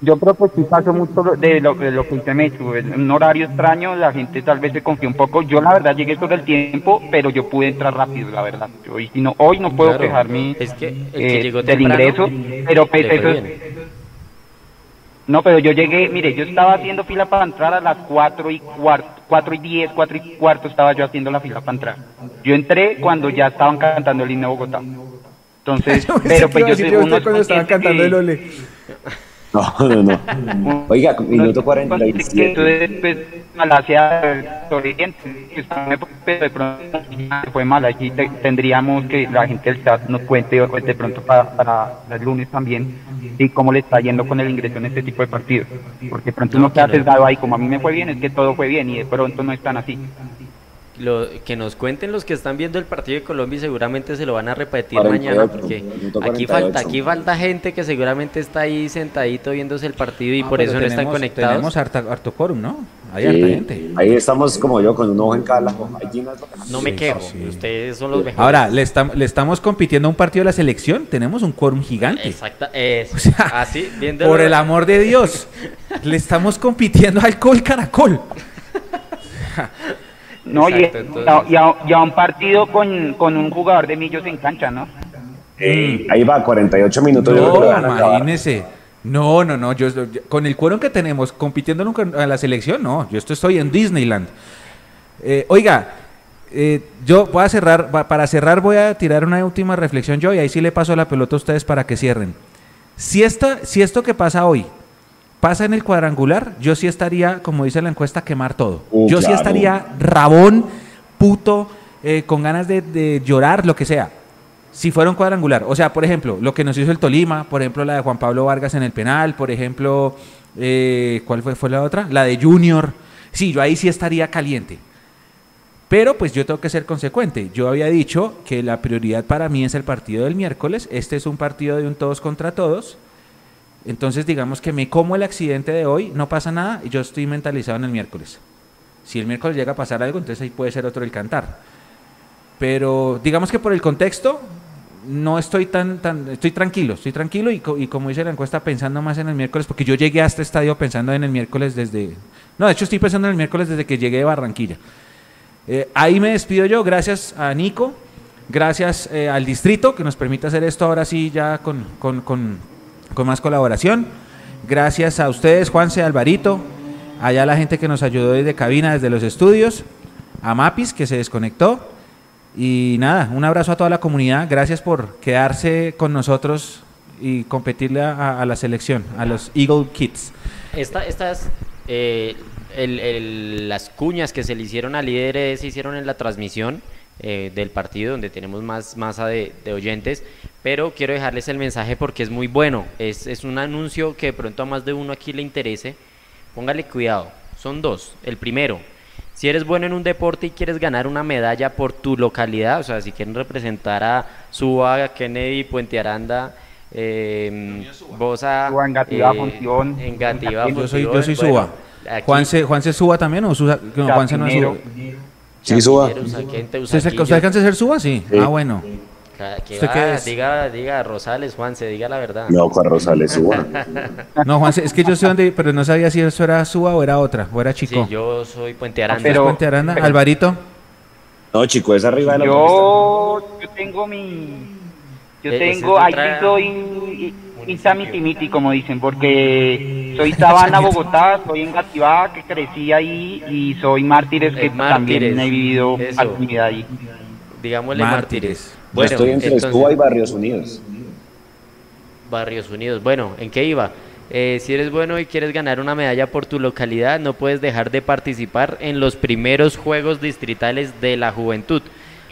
Yo creo que sí pasó mucho de lo, de lo que usted me dijo, en un horario extraño, la gente tal vez se confía un poco. Yo la verdad llegué sobre el tiempo, pero yo pude entrar rápido, la verdad. Hoy, si no, hoy no puedo Claro, quejarme es que el que eh, llegó del temprano, ingreso, pero pues, eso. No, pero yo llegué, mire, yo estaba haciendo fila para entrar a las 4 y cuarto, 4 y 10, 4 y cuarto estaba yo haciendo la fila para entrar. Yo entré cuando ya estaban cantando el himno de Bogotá. Entonces, pero pues yo soy uno que- No, no, no. Oiga, minuto 47. Entonces, pues, Malasia Oriente, que está- pero de pronto fue mal. Aquí te- tendríamos que la gente del chat nos cuente de pronto para, para el lunes también y cómo le está yendo con el ingreso en este tipo de partidos. Porque de pronto uno queda sesgado ahí, como a mí me fue bien, es que todo fue bien y de pronto no es tan así. Lo, que nos cuenten los que están viendo el partido de Colombia y seguramente se lo van a repetir 48, mañana porque aquí 48. falta, aquí falta gente que seguramente está ahí sentadito viéndose el partido y Ah, por eso no están conectados. Tenemos harta- harto quórum, ¿no? Hay Sí, harta gente. Ahí estamos como yo, con un ojo en cada lado. No me Sí, quejo, sí. ustedes son los mejores. Ahora, le, estam- le estamos compitiendo a un partido de la selección. Tenemos un quórum gigante. Exacta, es, así, viéndolo- Por el amor de Dios. le estamos compitiendo al Col Caracol. No, y, Exacto, y a, y a- y a un partido con, con un jugador de Millos en cancha, ¿no? Eh, ahí va, 48 minutos. No, imagínese. No, no, no. Yo, yo- con el quórum que tenemos compitiendo con- a la selección, no. Yo esto estoy en Disneyland. Eh, oiga, eh, yo voy a cerrar. Para cerrar, voy a tirar una última reflexión yo y ahí sí le paso la pelota a ustedes para que cierren. Si, esta, si esto que pasa hoy pasa en el cuadrangular, yo sí estaría, como dice la encuesta, quemar todo. Uh, yo sí estaría rabón, puto, eh, con ganas de, de llorar, lo que sea. Si fuera un cuadrangular. O sea, por ejemplo, lo que nos hizo el Tolima, por ejemplo, la de Juan Pablo Vargas en el penal, por ejemplo, eh, ¿cuál fue, fue la otra? La de Junior. Sí, yo ahí sí estaría caliente. Pero pues yo tengo que ser consecuente. Yo había dicho que la prioridad para mí es el partido del miércoles. Este es un partido de un todos contra todos. Entonces digamos que me como el accidente de hoy, no pasa nada y yo estoy mentalizado en el miércoles. Si el miércoles llega a pasar algo, entonces ahí puede ser otro el cantar. Pero digamos que por el contexto no estoy tan, tan estoy tranquilo, estoy tranquilo y, co- y como dice la encuesta pensando más en el miércoles, porque yo llegué a este estadio pensando en el miércoles desde... No, de hecho estoy pensando en el miércoles desde que llegué de Barranquilla. Eh, ahí me despido yo, gracias a Nico, gracias eh, al distrito que nos permite hacer esto ahora sí ya con- con- con más colaboración. Gracias a ustedes, Juanse, Alvarito, allá la gente que nos ayudó desde cabina, desde los estudios, a Mapis que se desconectó. Y nada, un abrazo a toda la comunidad, gracias por quedarse con nosotros y competirle a, la selección, a los Eagle Kids. Esta, estas, eh, las cuñas que se le hicieron al líder se hicieron en la transmisión eh, del partido, donde tenemos más masa de, de oyentes, pero quiero dejarles el mensaje porque es muy bueno. Es, es un anuncio que de pronto a más de uno aquí le interese. Póngale cuidado, son dos. El primero, si eres bueno en un deporte y quieres ganar una medalla por tu localidad, o sea, si quieren representar a Suba, Kennedy, Puente Aranda, eh, Bosa, Suba, Engativá, eh, Función. Engativá, Yo soy, yo Función, soy bueno, Suba. Juanse, Juanse Suba también o Susa- no, Juanse no es Suba. Sí, Suba. ¿Usted, alcanza a ser Suba? Sí. Sí. Ah, bueno. Que ¿Usted va, qué es? Diga, diga, Rosales, Juanse, diga la verdad. No, con Rosales Suba. No, Juanse, es que yo sé dónde, pero no sabía si eso era Suba o era otra, o era Chico. Sí, yo soy Puente Aranda. ¿Usted es Puente Aranda? Alvarito. No, chico, es arriba de la. Yo, yo tengo mi. Yo Eh, tengo. Ahí soy. Insa miti como dicen, porque soy Sabana, Bogotá, soy en Gativá, que crecí ahí, y soy Mártires, que Eh, Mártires, también he vivido eso. vida ahí. Digámosle mártires. Yo estoy entre entonces- Suba y Barrios Unidos. Barrios Unidos. Bueno, ¿en qué iba? Eh, si eres bueno y quieres ganar una medalla por tu localidad, no puedes dejar de participar en los primeros Juegos Distritales de la Juventud.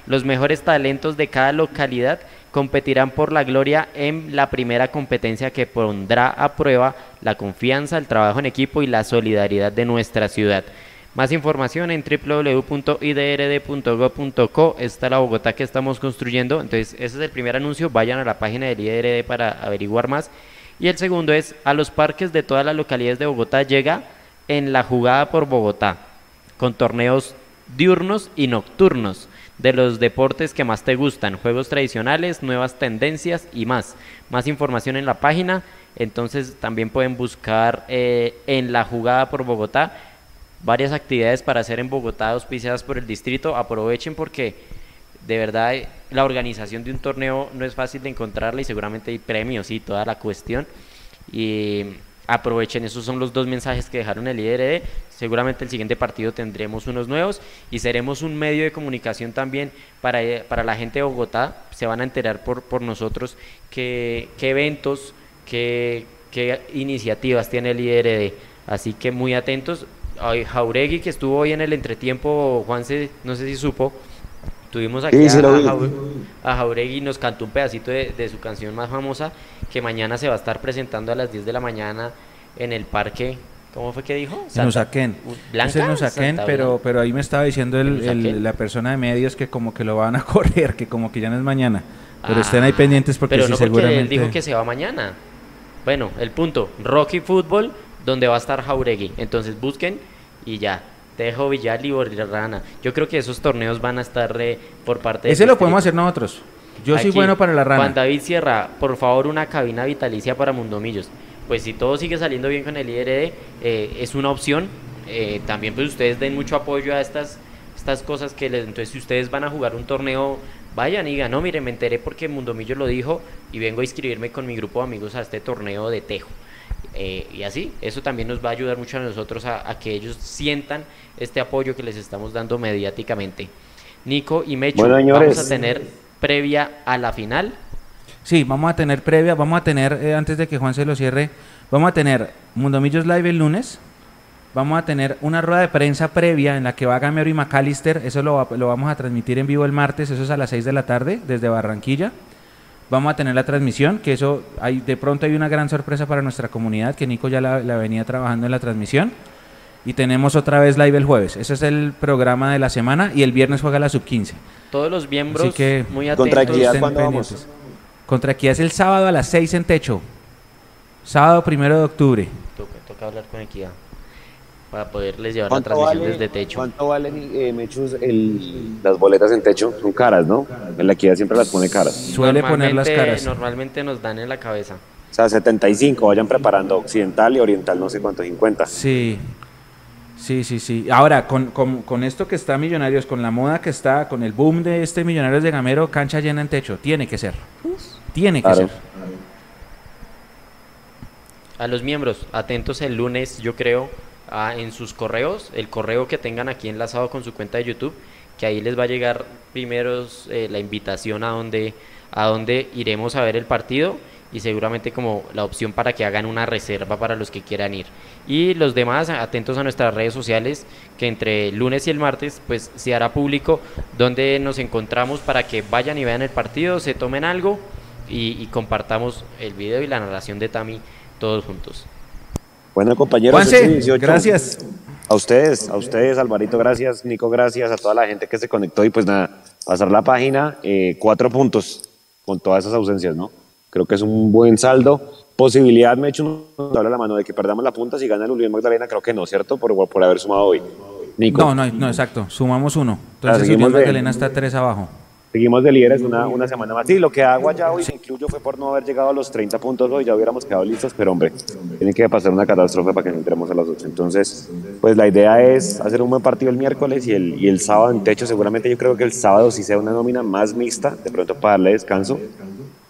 Los mejores talentos de cada localidad competirán por la gloria en la primera competencia que pondrá a prueba la confianza, el trabajo en equipo y la solidaridad de nuestra ciudad. Más información en www.idrd.gov.co. Está la Bogotá que estamos construyendo. Entonces, ese es el primer anuncio. Vayan a la página del IDRD para averiguar más. Y el segundo es, a los parques de todas las localidades de Bogotá llega en la jugada por Bogotá, con torneos diurnos y nocturnos de los deportes que más te gustan, juegos tradicionales, nuevas tendencias y más. Más información en la página, entonces también pueden buscar eh, en la jugada por Bogotá varias actividades para hacer en Bogotá auspiciadas por el distrito. Aprovechen porque de verdad la organización de un torneo no es fácil de encontrarla y seguramente hay premios y toda la cuestión. Y aprovechen, esos son los dos mensajes que dejaron el IDRD. Seguramente el siguiente partido tendremos unos nuevos y seremos un medio de comunicación también para, eh, para la gente de Bogotá. Se van a enterar por, por nosotros qué, qué eventos, qué, qué iniciativas tiene el IDRD. Así que muy atentos. Ay, Jauregui, que estuvo hoy en el entretiempo, Juanse, no sé si supo, tuvimos aquí Sí, a, a Jau- a Jauregui, nos cantó un pedacito de, de su canción más famosa, que mañana se va a estar presentando a las 10 de la mañana en el parque, ¿cómo fue que dijo? En Santa- Usaquén. Blanca, Es en Usaquén, pero, pero ahí me estaba diciendo el- ¿En el- la persona de medios que como que lo van a correr, que como que ya no es mañana. Pero Ah, estén ahí pendientes porque pero sí, no porque seguramente... él dijo que se va mañana. Bueno, el punto, Rocky Fútbol, donde va a estar Jauregui. Entonces busquen y ya. Tejo, Villar y Borrana. Yo creo que esos torneos van a estar eh, por parte de Ese lo podemos hacer nosotros. Yo soy bueno para la rana. Juan David Sierra, por favor, una cabina vitalicia para Mundomillos. Pues si todo sigue saliendo bien con el IRD, eh, es una opción. Eh, también pues ustedes den mucho apoyo a estas, estas cosas que les... Entonces si ustedes van a jugar un torneo, vayan y digan, no, mire, me enteré porque Mundomillos lo dijo y vengo a inscribirme con mi grupo de amigos a este torneo de Tejo. Eh, y así, eso también nos va a ayudar mucho a nosotros a, a que ellos sientan este apoyo que les estamos dando mediáticamente. Nico y Mecho, Bueno, vamos a tener previa a la final. Sí, vamos a tener previa, vamos a tener, eh, antes de que Juan se lo cierre, vamos a tener Mundomillos Live el lunes, vamos a tener una rueda de prensa previa en la que va Gamero y McAllister, eso lo, va- lo vamos a transmitir en vivo el martes, eso es a las 6 de la tarde, desde Barranquilla. Vamos a tener la transmisión, que eso, hay, de pronto hay una gran sorpresa para nuestra comunidad, que Nico ya la, la venía trabajando en la transmisión. Y tenemos otra vez live el jueves. Ese es el programa de la semana y el viernes juega la sub-15. Todos los miembros Así que muy atentos. ¿Contra Equidad estén cuándo vamos? Contra Equidad es el sábado a las 6 en Techo. Sábado primero de octubre. Toca, toca hablar con Equidad para poderles llevar la ¿Cuánto transmisión vale, desde techo. ¿Cuánto valen, eh, Mechus, el- las boletas en techo? Son caras, ¿no? En la equidad siempre las pone caras. Suele poner las caras. Normalmente nos dan en la cabeza. O sea, 75, vayan preparando occidental y oriental, no sé cuánto, 50. Sí. Sí, sí, sí. Ahora, con, con- con esto que está Millonarios, con la moda que está, con el boom de este Millonarios de Gamero, cancha llena en techo. Tiene que ser. Tiene que Claro. ser. A los miembros, atentos el lunes, yo creo, a- en sus correos, el correo que tengan aquí enlazado con su cuenta de YouTube, que ahí les va a llegar primero eh, la invitación a donde, a donde iremos a ver el partido y seguramente como la opción para que hagan una reserva para los que quieran ir. Y los demás, atentos a nuestras redes sociales, que entre el lunes y el martes pues se hará público donde nos encontramos para que vayan y vean el partido, se tomen algo y, y compartamos el video y la narración de Tami todos juntos. Bueno, compañeros, Juanse, 18. gracias. A ustedes, a ustedes, Alvarito, gracias, Nico, gracias, a toda la gente que se conectó y pues nada, pasar la página, eh, cuatro puntos con todas esas ausencias, ¿no? Creo que es un buen saldo. Posibilidad, me he hecho un la mano de que perdamos la punta si gana el Unión Magdalena, creo que no, ¿cierto? Por, por haber sumado hoy. Nico. No, no, no, exacto. Sumamos uno. Entonces Unión de- Magdalena está tres abajo. Seguimos de líderes una, una semana más. Sí, lo que hago allá hoy, me incluyo, fue por no haber llegado a los 30 puntos hoy, ya hubiéramos quedado listos, pero hombre, tiene que pasar una catástrofe para que entremos a los 8. Entonces, pues la idea es hacer un buen partido el miércoles y el, y el sábado en techo. Seguramente yo creo que el sábado sí sea una nómina más mixta, de pronto para darle descanso.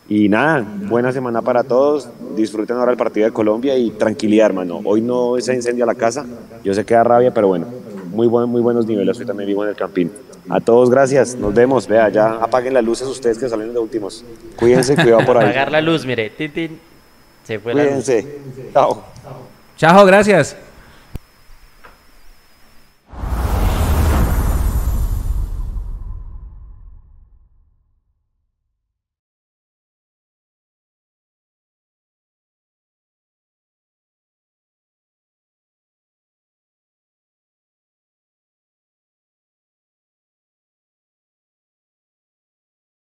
Y nada, buena semana para todos. Disfruten ahora el partido de Colombia y tranquilidad, hermano. Hoy no se incendia la casa. Yo sé que da rabia, pero bueno, muy, buen, muy buenos niveles. Hoy también vivo en el Campín. A todos, gracias. Nos vemos. Vea, ya apaguen las luces ustedes que salen de últimos. Cuídense, cuidado por ahí. Apagar la luz, mire. tin, tin. Se fue la luz. Cuídense. Chao. Chao, gracias.